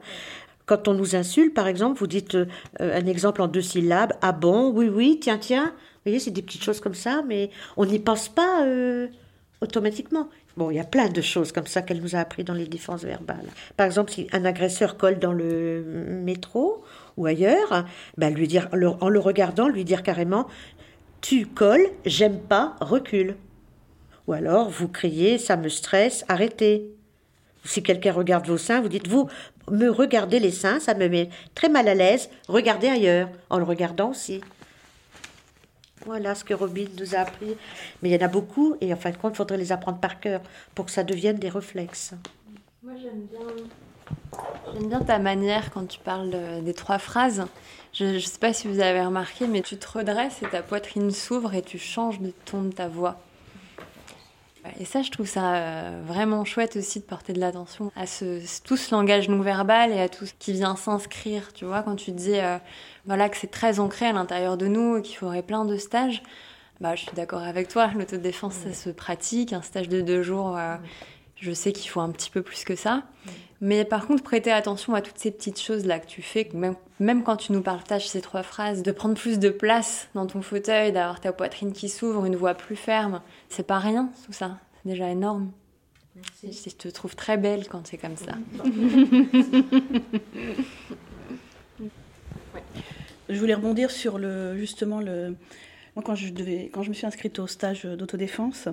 Quand on nous insulte, par exemple, vous dites euh, un exemple en deux syllabes. Ah bon, oui, oui, tiens, tiens. C'est des petites choses comme ça, mais on n'y pense pas euh, automatiquement. Bon, il y a plein de choses comme ça qu'elle nous a appris dans les défenses verbales. Par exemple, si un agresseur colle dans le métro ou ailleurs, ben lui dire, en le regardant, lui dire carrément Tu colles, j'aime pas, recule. Ou alors, vous criez, ça me stresse, arrêtez. Si quelqu'un regarde vos seins, vous dites, vous me regardez les seins, ça me met très mal à l'aise, regardez ailleurs, en le regardant aussi. Voilà ce que Robin nous a appris. Mais il y en a beaucoup, et en fin de compte, il faudrait les apprendre par cœur pour que ça devienne des réflexes. Moi, j'aime bien, j'aime bien ta manière quand tu parles des trois phrases. Je ne sais pas si vous avez remarqué, mais tu te redresses et ta poitrine s'ouvre et tu changes de ton de ta voix. Et ça, je trouve ça euh, vraiment chouette aussi de porter de l'attention à ce, tout ce langage non verbal et à tout ce qui vient s'inscrire. Tu vois, quand tu dis euh, voilà, que c'est très ancré à l'intérieur de nous et qu'il faudrait plein de stages, bah, je suis d'accord avec toi. L'autodéfense, ça se pratique. Un stage de deux jours, euh, je sais qu'il faut un petit peu plus que ça. Mais par contre, prêter attention à toutes ces petites choses-là que tu fais, même, même quand tu nous partages ces trois phrases, de prendre plus de place dans ton fauteuil, d'avoir ta poitrine qui s'ouvre, une voix plus ferme, c'est pas rien tout ça. C'est déjà énorme. Merci. Je te trouve très belle quand c'est comme ça. (laughs) Je voulais rebondir sur le justement le moi quand je devais quand je me suis inscrite au stage d'autodéfense,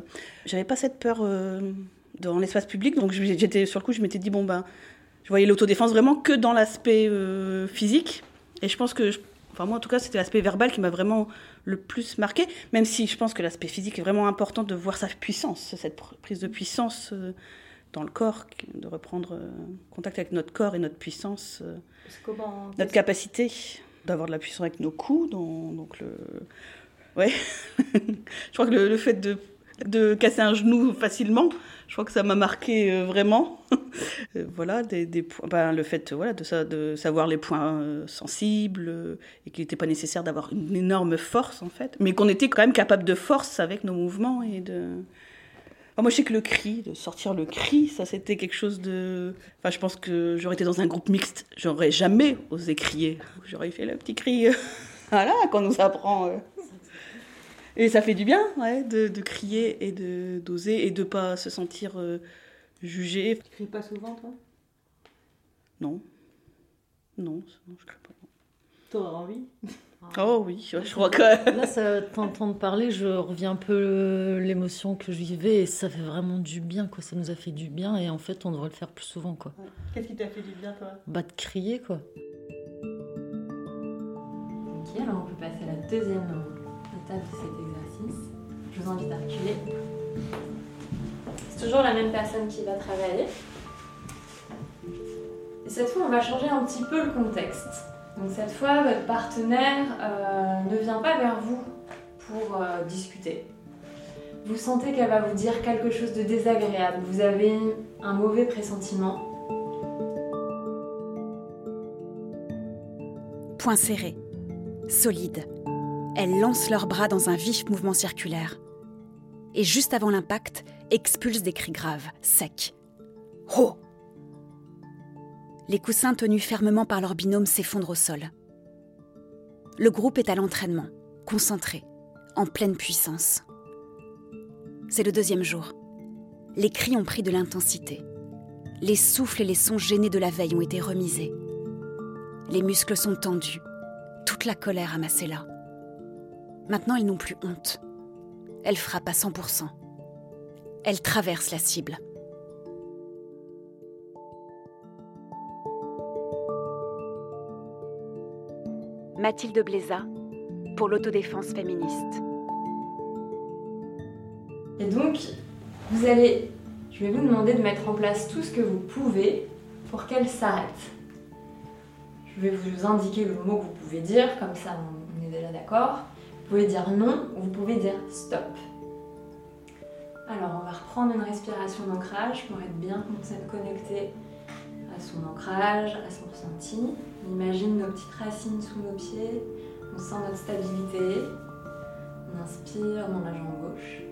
j'avais pas cette peur euh, dans l'espace public. Donc j'étais sur le coup, je m'étais dit bon ben, je voyais l'autodéfense vraiment que dans l'aspect euh, physique. Et je pense que, enfin moi en tout cas, c'était l'aspect verbal qui m'a vraiment le plus marqué. Même si je pense que l'aspect physique est vraiment important de voir sa puissance, cette prise de puissance euh, dans le corps, de reprendre euh, contact avec notre corps et notre puissance, notre capacité d'avoir de la puissance avec nos coups. donc le, ouais, (laughs) je crois que le fait de de casser un genou facilement. Je crois que ça m'a marqué euh, vraiment. (laughs) Euh, voilà, des, ben, le fait voilà, de, de savoir les points euh, sensibles et qu'il n'était pas nécessaire d'avoir une énorme force en fait, mais qu'on était quand même capable de force avec nos mouvements et de. moi, je sais que le cri, de sortir le cri, ça c'était quelque chose de. Enfin, je pense que j'aurais été dans un groupe mixte, j'aurais jamais osé crier. J'aurais fait le petit cri, (laughs) voilà, qu'on nous apprend. Et ça fait du bien, ouais, de, de crier et de d'oser et de pas se sentir euh, jugé. Tu cries pas souvent, toi? Non. Non, non, je crie pas. T'aurais envie? (laughs) Oh oui, je crois que. Là, ça t'entendre parler, je reviens un peu l'émotion que je vivais et ça fait vraiment du bien, quoi. Ça nous a fait du bien et en fait, on devrait le faire plus souvent, quoi. Qu'est-ce qui t'a fait du bien, toi? Bah, de crier, quoi. Ok, alors on peut passer à la deuxième étape de cet exercice. Je vous invite à reculer. C'est toujours la même personne qui va travailler. Et cette fois, on va changer un petit peu le contexte. Donc cette fois, votre partenaire euh, ne vient pas vers vous pour euh, discuter. Vous sentez qu'elle va vous dire quelque chose de désagréable. Vous avez un mauvais pressentiment. Point serré, solide. Elles lancent leurs bras dans un vif mouvement circulaire. Et juste avant l'impact, expulsent des cris graves, secs. Oh Les coussins tenus fermement par leur binôme s'effondrent au sol. Le groupe est à l'entraînement, concentré, en pleine puissance. C'est le deuxième jour. Les cris ont pris de l'intensité. Les souffles et les sons gênés de la veille ont été remisés. Les muscles sont tendus, toute la colère amassée là. Maintenant, ils n'ont plus honte. Elle frappe à 100%. Elle traverse la cible. Mathilde Blézat, pour l'autodéfense féministe. Et donc, vous allez, je vais vous demander de mettre en place tout ce que vous pouvez pour qu'elle s'arrête. Je vais vous indiquer le mot que vous pouvez dire, comme ça on est déjà d'accord. Vous pouvez dire non ou vous pouvez dire stop. Alors, on va reprendre une respiration d'ancrage pour être bien connecté à son ancrage, à son ressenti. On imagine nos petites racines sous nos pieds, on sent notre stabilité. On inspire dans la jambe gauche.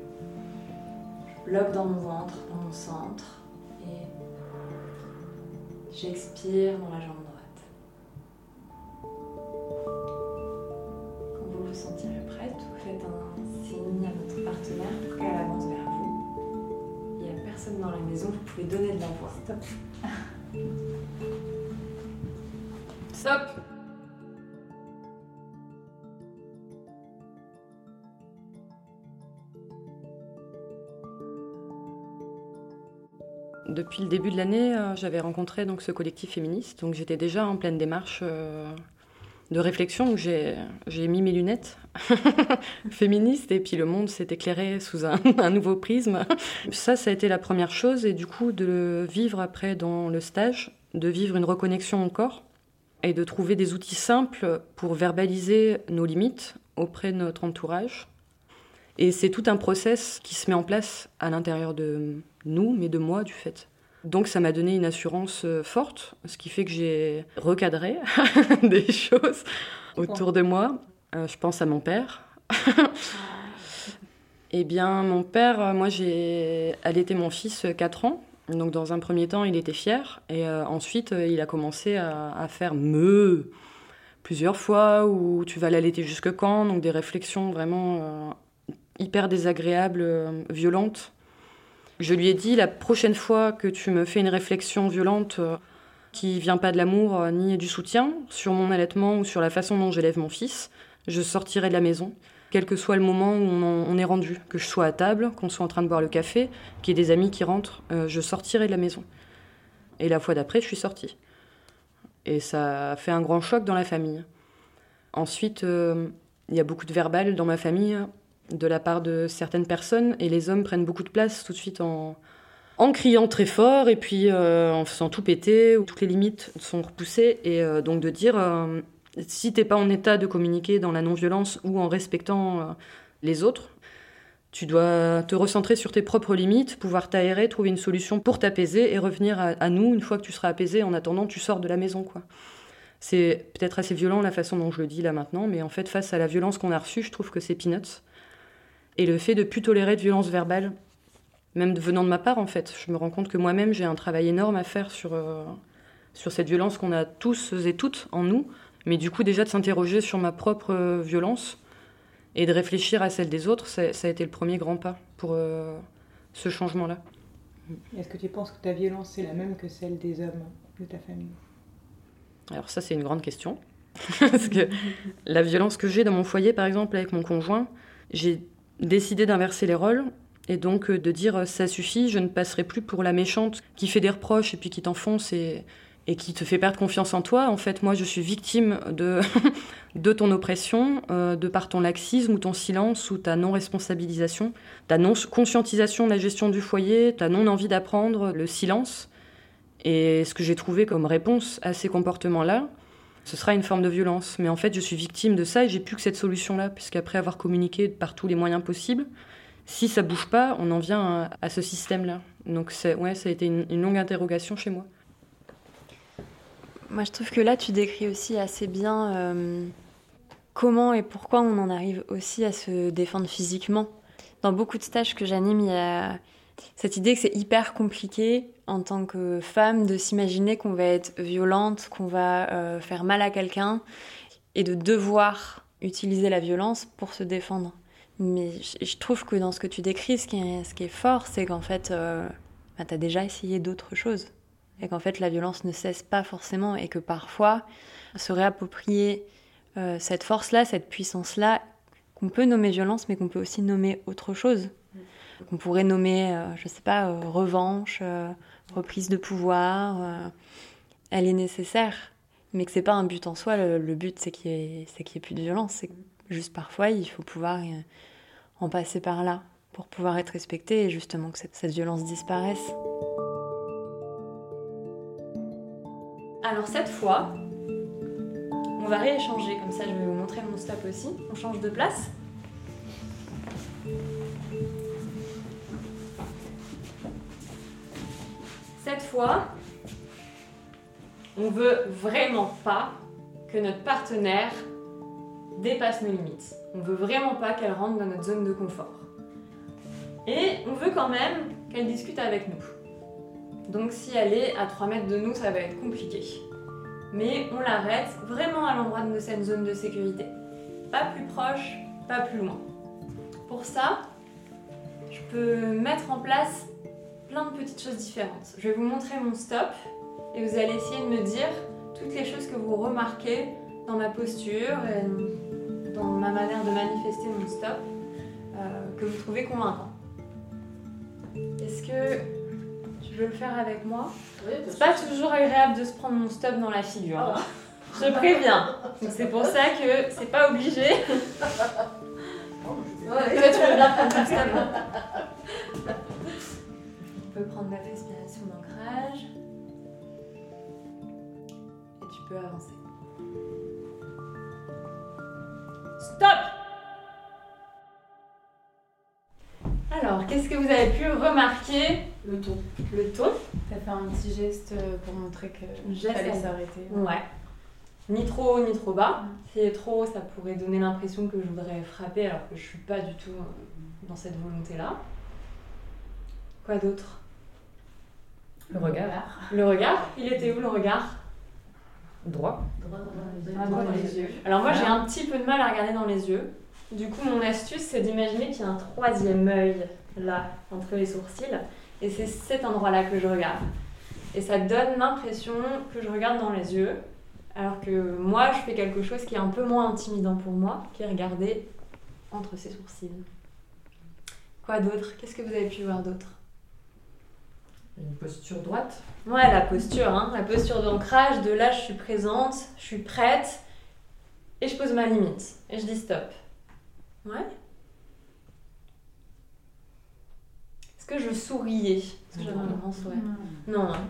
Je bloque dans mon ventre, dans mon centre. Et j'expire dans la jambe droite. Stop. (laughs) Stop. Depuis le début de l'année, euh, j'avais rencontré donc ce collectif féministe, donc j'étais déjà en pleine démarche euh, de réflexion où j'ai mis mes lunettes (laughs) féministes et puis le monde s'est éclairé sous (laughs) un, nouveau prisme. Ça, ça a été la première chose et du coup de le vivre après dans le stage, de vivre une reconnexion au corps et de trouver des outils simples pour verbaliser nos limites auprès de notre entourage. Et c'est tout un process qui se met en place à l'intérieur de nous, mais de moi du fait. Donc ça m'a donné une assurance euh, forte, ce qui fait que j'ai recadré (laughs) des choses autour de moi. Euh, je pense à mon père. (laughs) eh bien, mon père, euh, moi j'ai allaité mon fils 4 ans. Donc dans un premier temps, il était fier. Et ensuite, il a commencé à, faire me plusieurs fois, ou tu vas l'allaiter jusque quand? Donc des réflexions vraiment hyper désagréables, violentes je lui ai dit la prochaine fois que tu me fais une réflexion violente euh, qui vient pas de l'amour euh, ni du soutien sur mon allaitement ou sur la façon dont j'élève mon fils, je sortirai de la maison, quel que soit le moment où on, est rendu, que je sois à table, qu'on soit en train de boire le café, qu'il y ait des amis qui rentrent, euh, je sortirai de la maison. Et la fois d'après, je suis sortie. Et ça a fait un grand choc dans la famille. Ensuite, il y a beaucoup de verbal dans ma famille de la part de certaines personnes et les hommes prennent beaucoup de place tout de suite en, criant très fort et puis euh, en faisant tout péter, où toutes les limites sont repoussées et euh, donc de dire euh, si t'es pas en état de communiquer dans la non-violence ou en respectant les autres, tu dois te recentrer sur tes propres limites, pouvoir t'aérer, trouver une solution pour t'apaiser et revenir à, à, nous une fois que tu seras apaisé. En attendant, tu sors de la maison, quoi. C'est peut-être assez violent la façon dont je le dis là maintenant, mais en fait, face à la violence qu'on a reçue, je trouve que c'est peanuts. Et le fait de plus tolérer de violence verbale, même venant de ma part en fait, je me rends compte que moi-même j'ai un travail énorme à faire sur, euh, sur cette violence qu'on a tous et toutes en nous, mais du coup déjà de s'interroger sur ma propre euh, violence et de réfléchir à celle des autres, ça, a été le premier grand pas pour euh, ce changement-là. Est-ce que tu penses que ta violence est la même que celle des hommes de ta famille? Alors ça c'est une grande question. (laughs) Parce que la violence que j'ai dans mon foyer, par exemple, avec mon conjoint, j'ai décider d'inverser les rôles et donc euh, de dire euh, ça suffit, je ne passerai plus pour la méchante qui fait des reproches et puis qui t'enfonce et, et qui te fait perdre confiance en toi. En fait, moi, je suis victime de, (laughs) de ton oppression, euh, de par ton laxisme ou ton silence ou ta non-responsabilisation, ta non-conscientisation de la gestion du foyer, ta non-envie d'apprendre, le silence. Et ce que j'ai trouvé comme réponse à ces comportements-là, ce sera une forme de violence. Mais en fait, je suis victime de ça et j'ai plus que cette solution-là, puisqu'après avoir communiqué par tous les moyens possibles, si ça bouge pas, on en vient à, ce système-là. Donc, ouais, ça a été une, longue interrogation chez moi. Moi, je trouve que là, tu décris aussi assez bien euh, comment et pourquoi on en arrive aussi à se défendre physiquement. Dans beaucoup de stages que j'anime, il y a cette idée que c'est hyper compliqué en tant que femme de s'imaginer qu'on va être violente, qu'on va euh, faire mal à quelqu'un et de devoir utiliser la violence pour se défendre. Mais je trouve que dans ce que tu décris, ce qui est, fort, c'est qu'en fait, euh, bah, tu as déjà essayé d'autres choses. Et qu'en fait, la violence ne cesse pas forcément et que parfois, se réapproprier euh, cette force-là, cette puissance-là, qu'on peut nommer violence, mais qu'on peut aussi nommer autre chose. Qu'on pourrait nommer, je sais pas, revanche, reprise de pouvoir, euh, elle est nécessaire. mais que c'est pas un but en soi. Le, but, c'est qu'il y, ait- ait plus de violence. C'est juste parfois, il faut pouvoir euh, en passer par là pour pouvoir être respecté et justement que cette, cette violence disparaisse. Alors cette fois, on va rééchanger, comme ça je vais vous montrer mon stop aussi. On change de place. Cette fois, on veut vraiment pas que notre partenaire dépasse nos limites. On veut vraiment pas qu'elle rentre dans notre zone de confort. Et on veut quand même qu'elle discute avec nous. Donc si elle est à 3 mètres de nous, ça va être compliqué. Mais on l'arrête vraiment à l'endroit de cette zone de sécurité. Pas plus proche, pas plus loin. Pour ça, je peux mettre en place plein de petites choses différentes. Je vais vous montrer mon stop et vous allez essayer de me dire toutes les choses que vous remarquez dans ma posture et dans ma manière de manifester mon stop euh, que vous trouvez convaincant. Est-ce que tu veux le faire avec moi? C'est pas toujours agréable de se prendre mon stop dans la figure. hein. Je préviens. C'est pour ça que c'est pas obligé. (laughs) Ouais, toi, tu veux bien prendre ton stop. Hein. On peut prendre la respiration d'ancrage. Et tu peux avancer. Stop Alors, qu'est-ce que vous avez pu remarquer? Le ton. Le ton? T'as fait un petit geste euh, pour montrer que à- s'arrêter. Ouais. Ni trop haut, ni trop bas. Si est trop haut, ça pourrait donner l'impression que je voudrais frapper alors que je suis pas du tout euh, dans cette volonté-là. Quoi d'autre? Le regard. Le regard Il était où le regard? Droit. Ah, droit dans les yeux. Alors moi j'ai un petit peu de mal à regarder dans les yeux. Du coup mon astuce c'est d'imaginer qu'il y a un troisième œil là entre les sourcils et c'est cet endroit-là que je regarde. Et ça donne l'impression que je regarde dans les yeux alors que moi je fais quelque chose qui est un peu moins intimidant pour moi, qui est regarder entre ses sourcils. Quoi d'autre? Qu'est-ce que vous avez pu voir d'autre? Une posture droite. Ouais, la posture, hein, la posture d'ancrage, de là je suis présente, je suis prête, et je pose ma limite, et je dis stop. Ouais Est-ce que je souriais? Est-ce que j'avais un grand sourire Non, hein.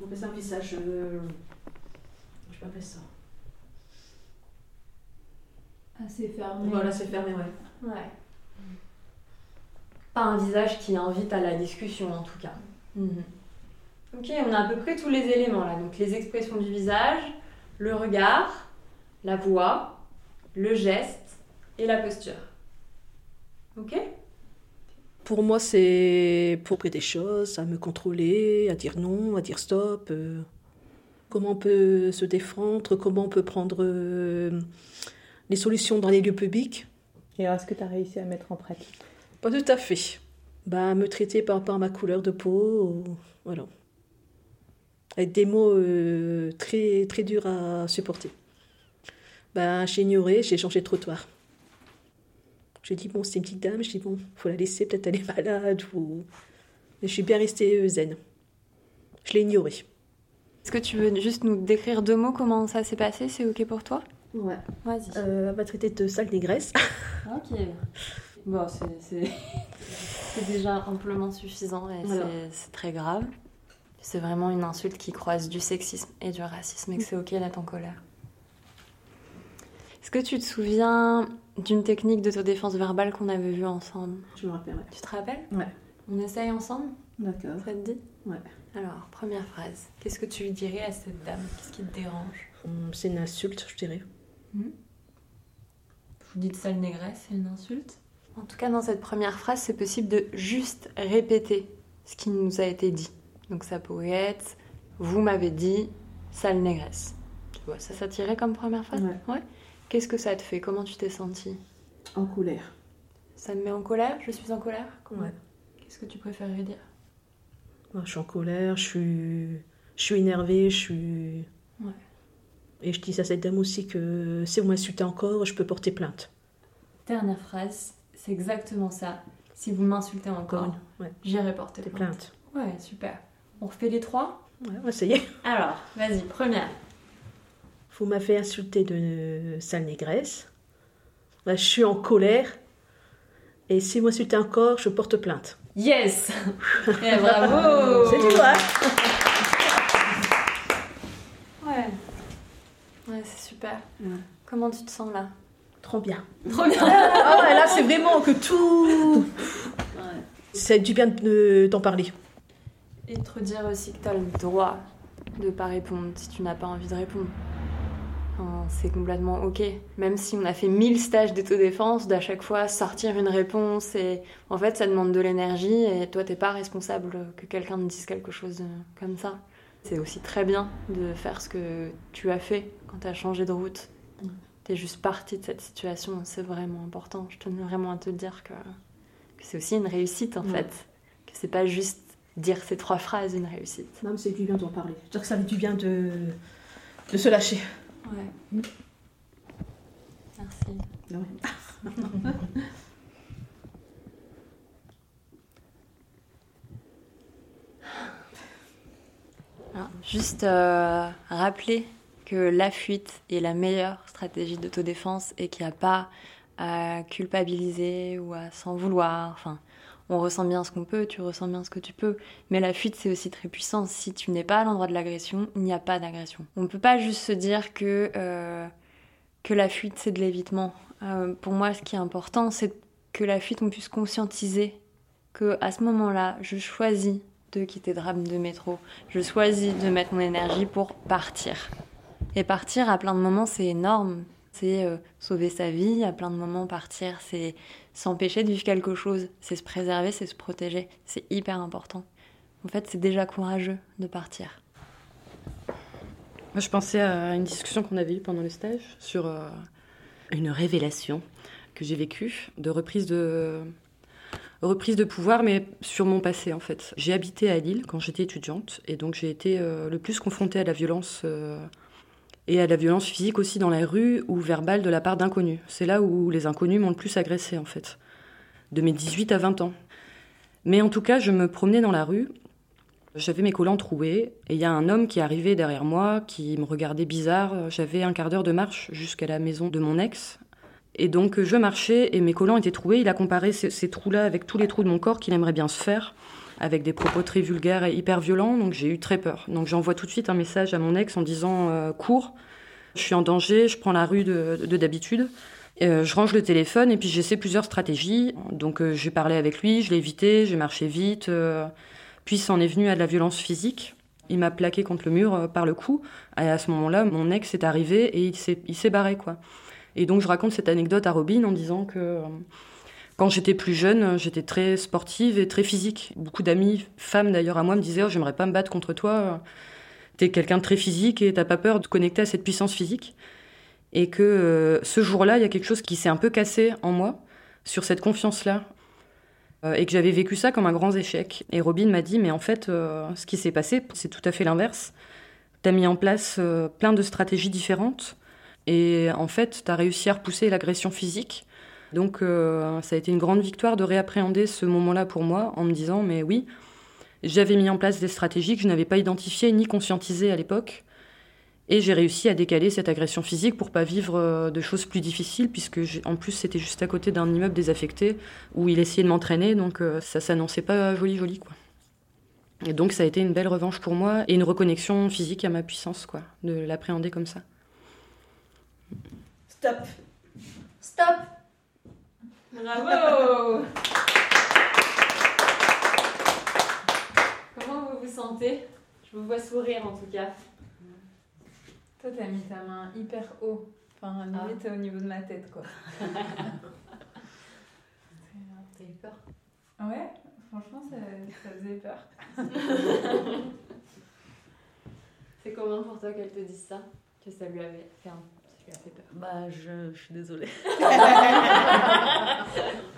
on appelle ça un visage. euh, Je sais pas appeler ça. Assez fermé. Voilà, c'est fermé, ouais. Ouais. Pas un visage qui invite à la discussion en tout cas. Mhm. Ok, on a à peu près tous les éléments là. Donc les expressions du visage, le regard, la voix, le geste et la posture. Ok? Pour moi, c'est pour près des choses, à me contrôler, à dire non, à dire stop. euh, comment on peut se défendre, comment on peut prendre euh, les solutions dans les lieux publics. Et alors, est-ce que tu as réussi à mettre en pratique? Pas tout à fait. Bah, me traiter par rapport à ma couleur de peau, ou- voilà. Avec des mots euh, très, très durs à supporter. Bah, j'ai ignoré, j'ai changé de trottoir. J'ai dit, bon, c'est une petite dame, j'ai dit, bon, faut la laisser, peut-être elle est malade, ou... Mais je suis bien restée euh, zen. Je l'ai ignoré. Est-ce que tu veux juste nous décrire deux mots comment ça s'est passé C'est ok pour toi? Ouais. Vas-y. Euh, elle m'a traité de sale négresse. Ok. Bon, c'est- (laughs) c'est déjà amplement suffisant et Voilà. c'est- très grave. C'est vraiment une insulte qui croise du sexisme et du racisme et que c'est ok d'être en colère. Est-ce que tu te souviens d'une technique d'autodéfense verbale qu'on avait vue ensemble? Je me rappelle, ouais. Tu te rappelles? Ouais. On essaye ensemble? D'accord. Ça te dit? Ouais. Alors, première phrase. Qu'est-ce que tu lui dirais à cette dame? Qu'est-ce qui te dérange? Hum, C'est une insulte, je dirais. Je vous de sale négresse, c'est une insulte? En tout cas, dans cette première phrase, c'est possible de juste répéter ce qui nous a été dit. Donc ça pourrait être Vous m'avez dit sale négresse. Tu vois, ça, ça tirait comme première phrase Ouais. Qu'est-ce que ça te fait? Comment tu t'es sentie? En colère. Ça me met en colère? Je suis en colère? Comment Ouais. Qu'est-ce que tu préférerais dire? Moi, je suis en colère, je suis, je suis énervée, je suis. Ouais. Et je dis à cette dame aussi que si vous m'insultez encore, je peux porter plainte. Dernière phrase, c'est exactement ça. Si vous m'insultez encore, Ouais. j'irai porter Des plainte. plaintes. Ouais, super. On refait les trois? Ouais, on va essayer. (laughs) Alors, vas-y, première. Vous m'avez insulté de sale négresse. Là, je suis en colère. Et si vous m'insultez encore, je porte plainte. Yes (laughs) Eh, Bravo C'est tout, hein Ouais. Ouais, c'est super. Comment tu te sens là? Trop bien. Trop bien Ah ouais, là, c'est vraiment que tout. C'est du bien de- d'en parler. Et de te redire aussi que tu as le droit de pas répondre si tu n'as pas envie de répondre. Enfin, c'est complètement ok. Même si on a fait 1000 stages d'autodéfense, d'à chaque fois sortir une réponse, et en fait ça demande de l'énergie, et toi t'es pas responsable que quelqu'un te dise quelque chose de- comme ça. C'est aussi très bien de faire ce que tu as fait quand tu as changé de route. T'es juste partie de cette situation, c'est vraiment important. Je tenais vraiment à te dire que, que c'est aussi une réussite en Ouais. fait. Que c'est pas juste dire ces trois phrases une réussite. Non, mais c'est du bien d'en parler. Je veux dire que ça fait du bien de, de se lâcher. Ouais. Merci. (laughs) Alors, juste euh, rappeler que la fuite est la meilleure stratégie d'autodéfense et qu'il n'y a pas à culpabiliser ou à s'en vouloir. Enfin, on ressent bien ce qu'on peut, tu ressens bien ce que tu peux. Mais la fuite, c'est aussi très puissant. Si tu n'es pas à l'endroit de l'agression, il n'y a pas d'agression. On ne peut pas juste se dire que, euh, que la fuite, c'est de l'évitement. Euh, pour moi, ce qui est important, c'est que la fuite, on puisse conscientiser que à ce moment-là, je choisis de quitter Drame de métro. Je choisis de mettre mon énergie pour partir. Et partir à plein de moments, c'est énorme. C'est euh, sauver sa vie, à plein de moments, partir, c'est s'empêcher de vivre quelque chose, c'est se préserver, c'est se protéger. C'est hyper important. En fait, c'est déjà courageux de partir. Moi, je pensais à une discussion qu'on avait eue pendant le stage sur euh, une révélation que j'ai vécue de reprise de pouvoir, mais sur mon passé en fait. J'ai habité à Lille quand j'étais étudiante et donc j'ai été euh, le plus confrontée à la violence et à la violence physique aussi dans la rue ou verbale de la part d'inconnus. C'est là où les inconnus m'ont le plus agressée en fait, de mes 18 à 20 ans. Mais en tout cas, je me promenais dans la rue j'avais mes collants troués et il y a un homme qui arrivé derrière moi, qui me regardait bizarre. J'avais un quart d'heure de marche jusqu'à la maison de mon ex. Et donc je marchais et mes collants étaient troués. Il a comparé ces trous-là avec tous les trous de mon corps qu'il aimerait bien se faire, avec des propos très vulgaires et hyper violents. Donc j'ai eu très peur. Donc j'envoie tout de suite un message à mon ex en disant euh, cours, je suis en danger, je prends la rue de de- d'habitude. Euh, je range le téléphone et puis j'essaie plusieurs stratégies. Donc euh, j'ai parlé avec lui, je l'ai évité, j'ai marché vite. puis c'en est venu à de la violence physique. Il m'a plaqué contre le mur par le cou. Et à ce moment-là, mon ex est arrivé et il s'est, il s'est barré, quoi. Et donc, je raconte cette anecdote à Robin en disant que quand j'étais plus jeune, j'étais très sportive et très physique. Beaucoup d'amis, femmes d'ailleurs à moi, me disaient oh, J'aimerais pas me battre contre toi. T'es quelqu'un de très physique et t'as pas peur de te connecter à cette puissance physique. Et que euh, ce jour-là, il y a quelque chose qui s'est un peu cassé en moi sur cette confiance-là. Euh, et que j'avais vécu ça comme un grand échec. Et Robin m'a dit, mais en fait, euh, ce qui s'est passé, c'est tout à fait l'inverse. Tu as mis en place plein de stratégies différentes, et en fait, tu as réussi à repousser l'agression physique. Donc, euh, ça a été une grande victoire de réappréhender ce moment-là pour moi, en me disant, mais oui, j'avais mis en place des stratégies que je n'avais pas identifiées ni conscientisées à l'époque. Et j'ai réussi à décaler cette agression physique pour pas vivre euh, de choses plus difficiles, puisque en plus c'était juste à côté d'un immeuble désaffecté où il essayait de m'entraîner, donc euh, ça s'annonçait pas joli joli quoi. Et donc ça a été une belle revanche pour moi et une reconnexion physique à ma puissance quoi, de l'appréhender comme ça. Stop. Stop Bravo Comment vous vous sentez? Je vous vois sourire en tout cas. Toi, t'as mis ta main hyper haut. Enfin, limite au niveau de ma tête, quoi. (laughs) T'as eu peur? Ouais, franchement, ça, ça faisait peur. (laughs) C'est comment pour toi qu'elle te dise ça? Que ça lui avait fait, un... ça lui a fait peur Bah, je, je suis désolée. (laughs)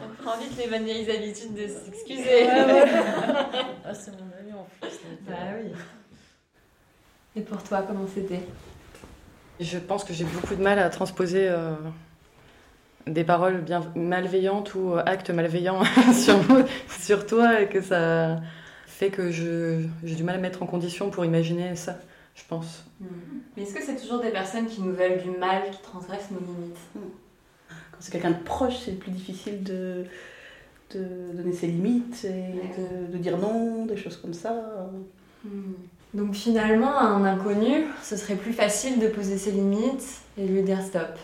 On prend vite les vieilles habitudes de s'excuser. Ouais, ouais. Ah, c'est mon ami en plus. donc, Bah euh, oui. Et pour toi, comment c'était? Je pense que j'ai beaucoup de mal à transposer euh, des paroles bien malveillantes ou euh, actes malveillants (laughs) sur, sur toi et que ça fait que je- j'ai du mal à me mettre en condition pour imaginer ça, je pense. Mais est-ce que c'est toujours des personnes qui nous veulent du mal, qui transgressent nos limites? Quand c'est quelqu'un de proche, c'est plus difficile de, de donner ses limites et de, de dire non, des choses comme ça. Donc finalement, à un inconnu, ce serait plus facile de poser ses limites et lui dire stop.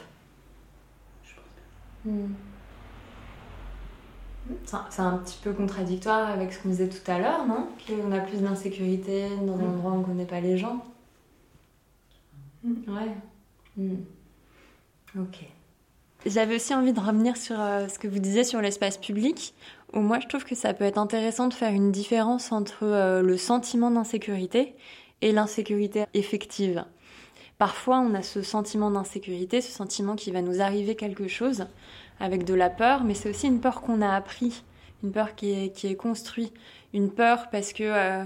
C'est un- C'est un petit peu contradictoire avec ce qu'on disait tout à l'heure, non? Qu'on a plus d'insécurité dans un endroit où on ne connaît pas les gens. Ouais. Hmm. Ok. J'avais aussi envie de revenir sur euh, ce que vous disiez sur l'espace public, où moi je trouve que ça peut être intéressant de faire une différence entre euh, le sentiment d'insécurité et l'insécurité effective. Parfois on a ce sentiment d'insécurité, ce sentiment qu'il va nous arriver quelque chose avec de la peur, mais c'est aussi une peur qu'on a appris, une peur qui est, qui est construite, une peur parce que euh,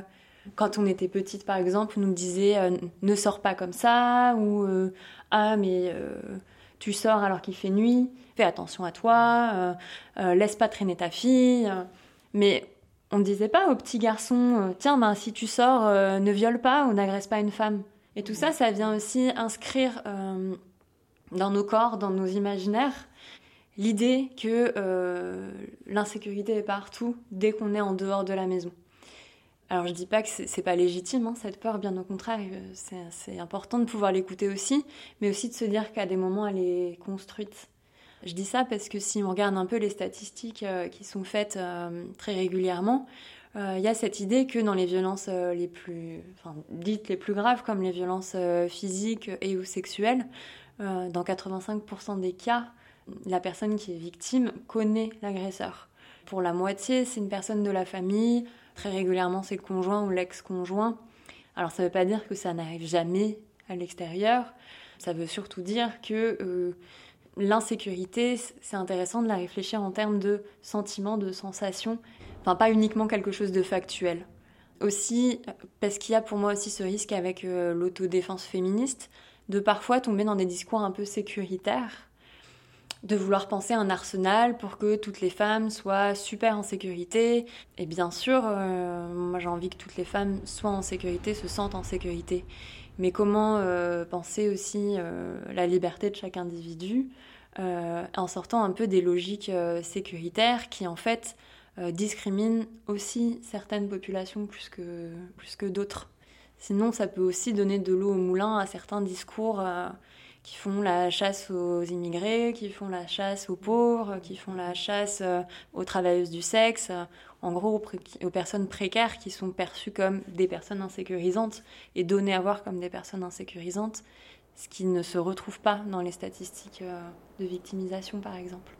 quand on était petite par exemple, on nous disait euh, ne sors pas comme ça, ou euh, ah mais euh, tu sors alors qu'il fait nuit, fais attention à toi, laisse pas traîner ta fille. Mais on ne disait pas aux petits garçons, tiens, ben, si tu sors, ne viole pas ou n'agresse pas une femme. Et tout ça, ça vient aussi inscrire dans nos corps, dans nos imaginaires, l'idée que l'insécurité est partout dès qu'on est en dehors de la maison. Alors je dis pas que c'est pas légitime, hein, cette peur, bien au contraire, euh, c'est important de pouvoir l'écouter aussi, mais aussi de se dire qu'à des moments elle est construite. Je dis ça parce que si on regarde un peu les statistiques euh, qui sont faites euh, très régulièrement, il y a cette idée que dans les violences les plus, enfin, dites les plus graves, comme les violences physiques et ou sexuelles, dans 85% des cas, la personne qui est victime connaît l'agresseur. Pour la moitié, c'est une personne de la famille, très régulièrement c'est le conjoint ou l'ex-conjoint. Alors ça ne veut pas dire que ça n'arrive jamais à l'extérieur, ça veut surtout dire que euh, l'insécurité, c'est intéressant de la réfléchir en termes de sentiments, de sensations, enfin pas uniquement quelque chose de factuel. Aussi, parce qu'il y a pour moi aussi ce risque avec euh, l'autodéfense féministe, de parfois tomber dans des discours un peu sécuritaires, de vouloir penser un arsenal pour que toutes les femmes soient super en sécurité. Et bien sûr, euh, moi j'ai envie que toutes les femmes soient en sécurité, se sentent en sécurité. Mais comment euh, penser aussi euh, la liberté de chaque individu en sortant un peu des logiques sécuritaires qui en fait discriminent aussi certaines populations plus que, plus que d'autres. Sinon, ça peut aussi donner de l'eau au moulin à certains discours qui font la chasse aux immigrés, qui font la chasse aux pauvres, qui font la chasse euh, aux travailleuses du sexe, euh, en gros aux, personnes précaires qui sont perçues comme des personnes insécurisantes et données à voir comme des personnes insécurisantes, ce qui ne se retrouve pas dans les statistiques euh, de victimisation par exemple.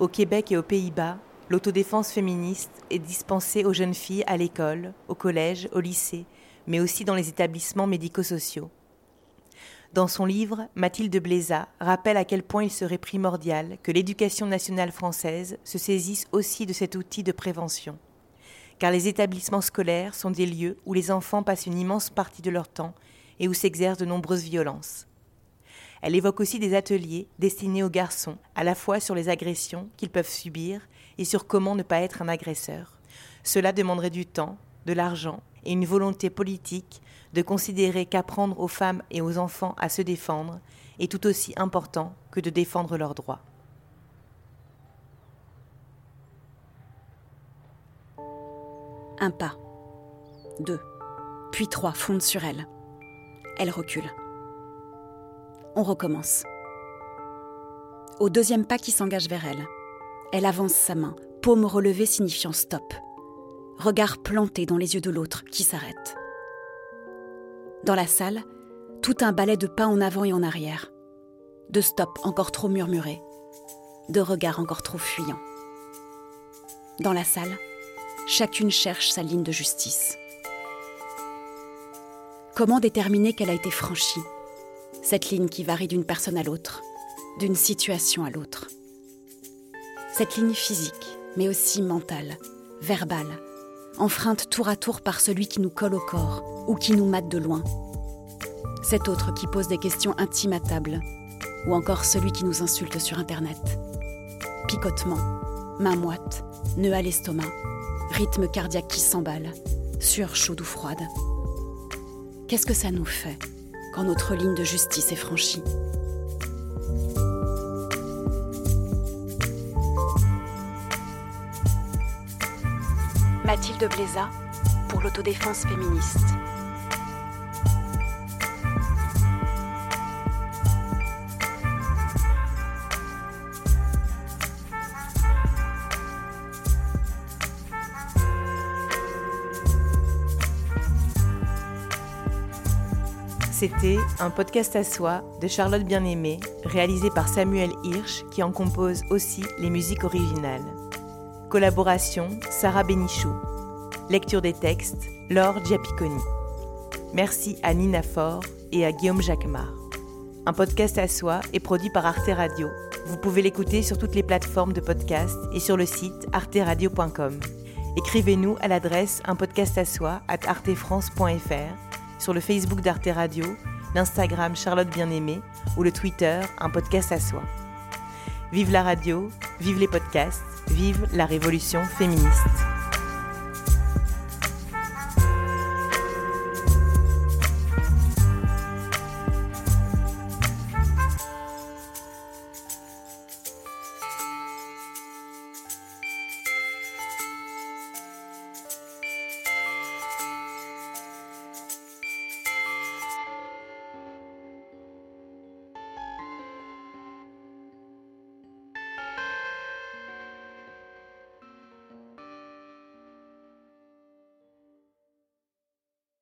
Au Québec et aux Pays-Bas, l'autodéfense féministe est dispensée aux jeunes filles à l'école, au collège, au lycée, mais aussi dans les établissements médico-sociaux. Dans son livre, Mathilde Bléza rappelle à quel point il serait primordial que l'éducation nationale française se saisisse aussi de cet outil de prévention. Car les établissements scolaires sont des lieux où les enfants passent une immense partie de leur temps et où s'exercent de nombreuses violences. Elle évoque aussi des ateliers destinés aux garçons, à la fois sur les agressions qu'ils peuvent subir et sur comment ne pas être un agresseur. Cela demanderait du temps, de l'argent et une volonté politique de considérer qu'apprendre aux femmes et aux enfants à se défendre est tout aussi important que de défendre leurs droits. Un pas, deux, puis trois fondent sur elle. Elle recule. On recommence. Au deuxième pas qui s'engage vers elle, elle avance sa main, paume relevée signifiant stop. Regard planté dans les yeux de l'autre qui s'arrête. Dans la salle, tout un ballet de pas en avant et en arrière. De stop encore trop murmurés. De regards encore trop fuyants. Dans la salle, chacune cherche sa ligne de justice. Comment déterminer qu'elle a été franchie? Cette ligne qui varie d'une personne à l'autre, d'une situation à l'autre. Cette ligne physique, mais aussi mentale, verbale, enfreinte tour à tour par celui qui nous colle au corps ou qui nous mate de loin. Cet autre qui pose des questions intimes à table, ou encore celui qui nous insulte sur Internet. Picotement, main moite, nœud à l'estomac, rythme cardiaque qui s'emballe, sueur chaude ou froide. Qu'est-ce que ça nous fait quand notre ligne de justice est franchie? Mathilde Bléza pour l'autodéfense féministe. C'était un podcast à soi de Charlotte Bien-Aimée, réalisé par Samuel Hirsch, qui en compose aussi les musiques originales. Collaboration Sarah Bénichou. Lecture des textes Laure Giapiconi. Merci à Nina Faure et à Guillaume Jacquemart. Un podcast à soi est produit par Arte Radio. Vous pouvez l'écouter sur toutes les plateformes de podcast et sur le site arteradio.com. Écrivez-nous à l'adresse un podcast à soi at artefrance.fr sur le Facebook d'Arte Radio, l'Instagram Charlotte Bien-Aimée ou le Twitter Un podcast à soi. Vive la radio, vive les podcasts, vive la révolution féministe.